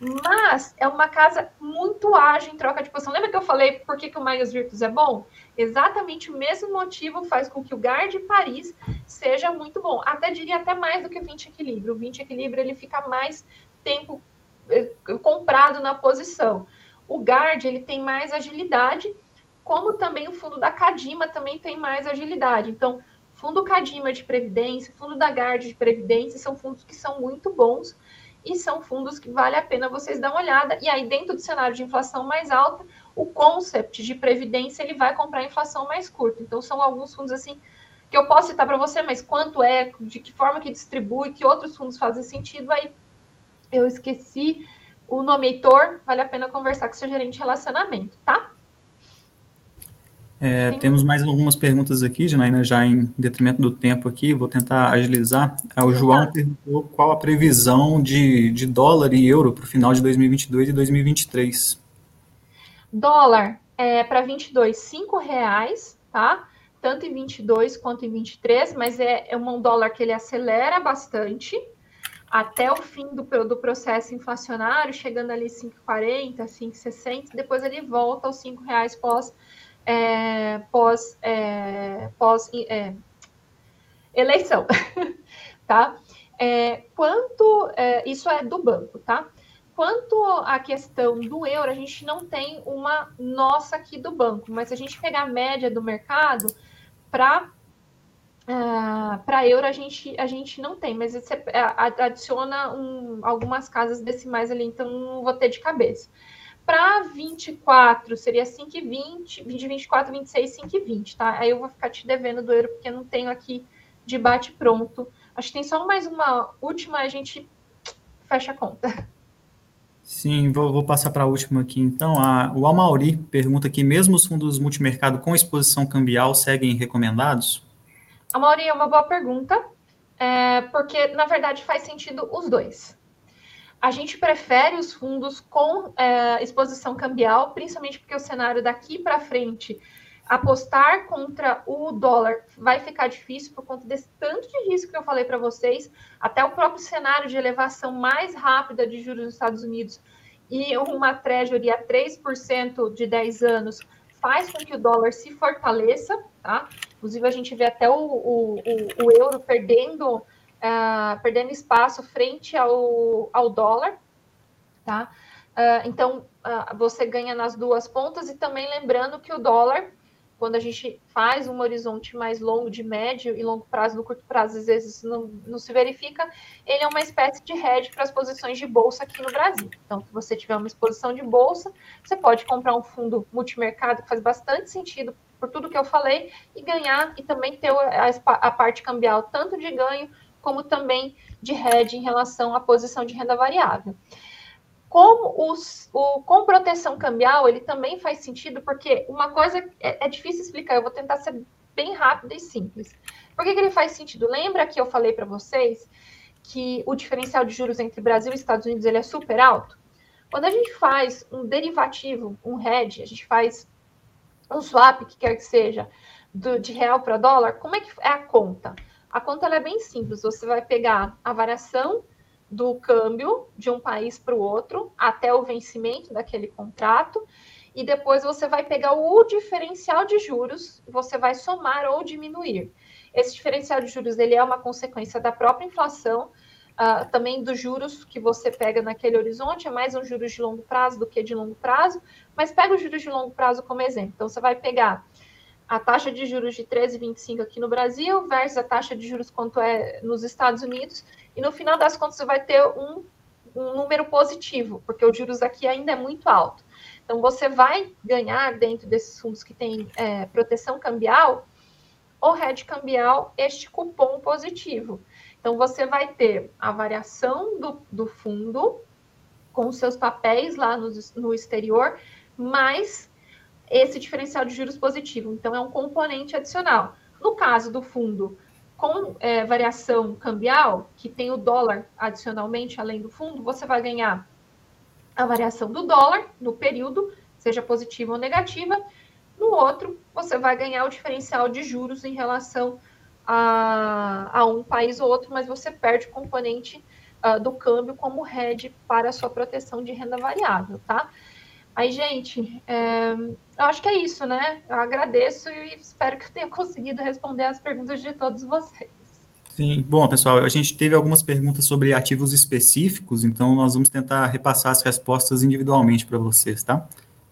Mas é uma casa muito ágil em troca de posição. Lembra que eu falei por que, que o Miles Virtus é bom? Exatamente o mesmo motivo faz com que o Guard Paris seja muito bom. Até diria até mais do que o 20 Equilíbrio. O 20 Equilíbrio ele fica mais tempo eh, comprado na posição. O Guard ele tem mais agilidade, como também o fundo da Cadima também tem mais agilidade. Então, Fundo Cadima de Previdência, Fundo da Guard de Previdência, são fundos que são muito bons e são fundos que vale a pena vocês dar uma olhada. E aí, dentro do cenário de inflação mais alta, o concept de previdência ele vai comprar inflação mais curta. Então, são alguns fundos assim que eu posso citar para você, mas quanto é, de que forma que distribui, que outros fundos fazem sentido, aí eu esqueci o nome Heitor, vale a pena conversar com seu gerente de relacionamento, tá? É, temos mais algumas perguntas aqui, Janaína, já em detrimento do tempo aqui, vou tentar agilizar. É, o João perguntou qual a previsão de, de dólar e euro para o final de 2022 e 2023. Dólar é, para 22, cinco reais, tá? Tanto em 22 quanto em 23, mas é, é um dólar que ele acelera bastante até o fim do, do processo inflacionário, chegando ali 5,40, 5,60, depois ele volta aos cinco reais pós é, pós, é, pós é, eleição, [laughs] tá? É, quanto é, isso é do banco, tá? quanto à questão do euro, a gente não tem uma nossa aqui do banco, mas se a gente pegar a média do mercado, para Uh, ah, para euro a gente, a gente não tem, mas você é, adiciona um, algumas casas decimais ali, então não vou ter de cabeça. Para 24 seria 5,20, 20, 24, 26, 5,20, tá? Aí eu vou ficar te devendo do euro, porque eu não tenho aqui de bate pronto. Acho que tem só mais uma última, a gente fecha a conta. Sim, vou, vou passar para a última aqui. Então, a, o Amauri pergunta aqui: mesmo os fundos multimercado com exposição cambial seguem recomendados? Amauri, é uma boa pergunta, é, porque na verdade faz sentido os dois. A gente prefere os fundos com é, exposição cambial, principalmente porque o cenário daqui para frente apostar contra o dólar vai ficar difícil por conta desse tanto de risco que eu falei para vocês, até o próprio cenário de elevação mais rápida de juros nos Estados Unidos e uma treasury a 3% de 10 anos faz com que o dólar se fortaleça, tá? Inclusive a gente vê até o, o, o, o euro perdendo, uh, perdendo espaço frente ao, ao dólar, tá? Uh, então, uh, você ganha nas duas pontas e também lembrando que o dólar quando a gente faz um horizonte mais longo, de médio e longo prazo, no curto prazo, às vezes não, não se verifica, ele é uma espécie de hedge para as posições de bolsa aqui no Brasil. Então, se você tiver uma exposição de bolsa, você pode comprar um fundo multimercado, que faz bastante sentido por tudo que eu falei, e ganhar e também ter a, a parte cambial, tanto de ganho como também de hedge em relação à posição de renda variável. Como os, o, com proteção cambial, ele também faz sentido, porque uma coisa é, é difícil explicar, eu vou tentar ser bem rápida e simples. Por que, que ele faz sentido? Lembra que eu falei para vocês que o diferencial de juros entre Brasil e Estados Unidos ele é super alto? Quando a gente faz um derivativo, um hedge, a gente faz um swap, que quer que seja, do, de real para dólar, como é que é a conta? A conta é bem simples. Você vai pegar a variação do câmbio de um país para o outro até o vencimento daquele contrato e depois você vai pegar o diferencial de juros, você vai somar ou diminuir. Esse diferencial de juros ele é uma consequência da própria inflação, uh, também dos juros que você pega naquele horizonte, é mais um juros de longo prazo do que de longo prazo, mas pega os juros de longo prazo como exemplo. Então, você vai pegar a taxa de juros de 13,25 aqui no Brasil versus a taxa de juros quanto é nos Estados Unidos, e no final das contas você vai ter um, um número positivo, porque os juros aqui ainda é muito alto. Então você vai ganhar dentro desses fundos que tem é, proteção cambial, ou hedge cambial, este cupom positivo. Então você vai ter a variação do, do fundo com seus papéis lá no, no exterior, mais esse diferencial de juros positivo. Então, é um componente adicional. No caso do fundo com é, variação cambial, que tem o dólar adicionalmente além do fundo, você vai ganhar a variação do dólar no período, seja positiva ou negativa. No outro, você vai ganhar o diferencial de juros em relação a, a um país ou outro, mas você perde o componente uh, do câmbio como hedge para a sua proteção de renda variável, tá? Aí, gente, é, eu acho que é isso, né? Eu agradeço e espero que eu tenha [laughs] conseguido responder as perguntas de todos vocês. Sim, bom, pessoal, a gente teve algumas perguntas sobre ativos específicos, então nós vamos tentar repassar as respostas individualmente para vocês, tá?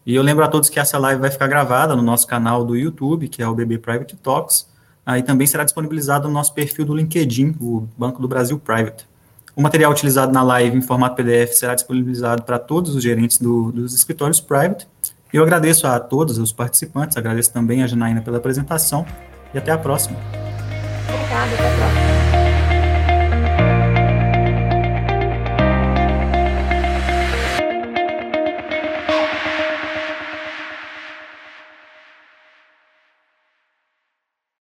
E eu lembro a todos que essa live vai ficar gravada no nosso canal do YouTube, que é o BB Private Talks, aí também será disponibilizado no nosso perfil do LinkedIn, o Banco do Brasil Private. O material utilizado na live em formato PDF será disponibilizado para todos os gerentes do, dos escritórios private. Eu agradeço a todos os participantes, agradeço também a Janaína pela apresentação e até a próxima. Obrigada,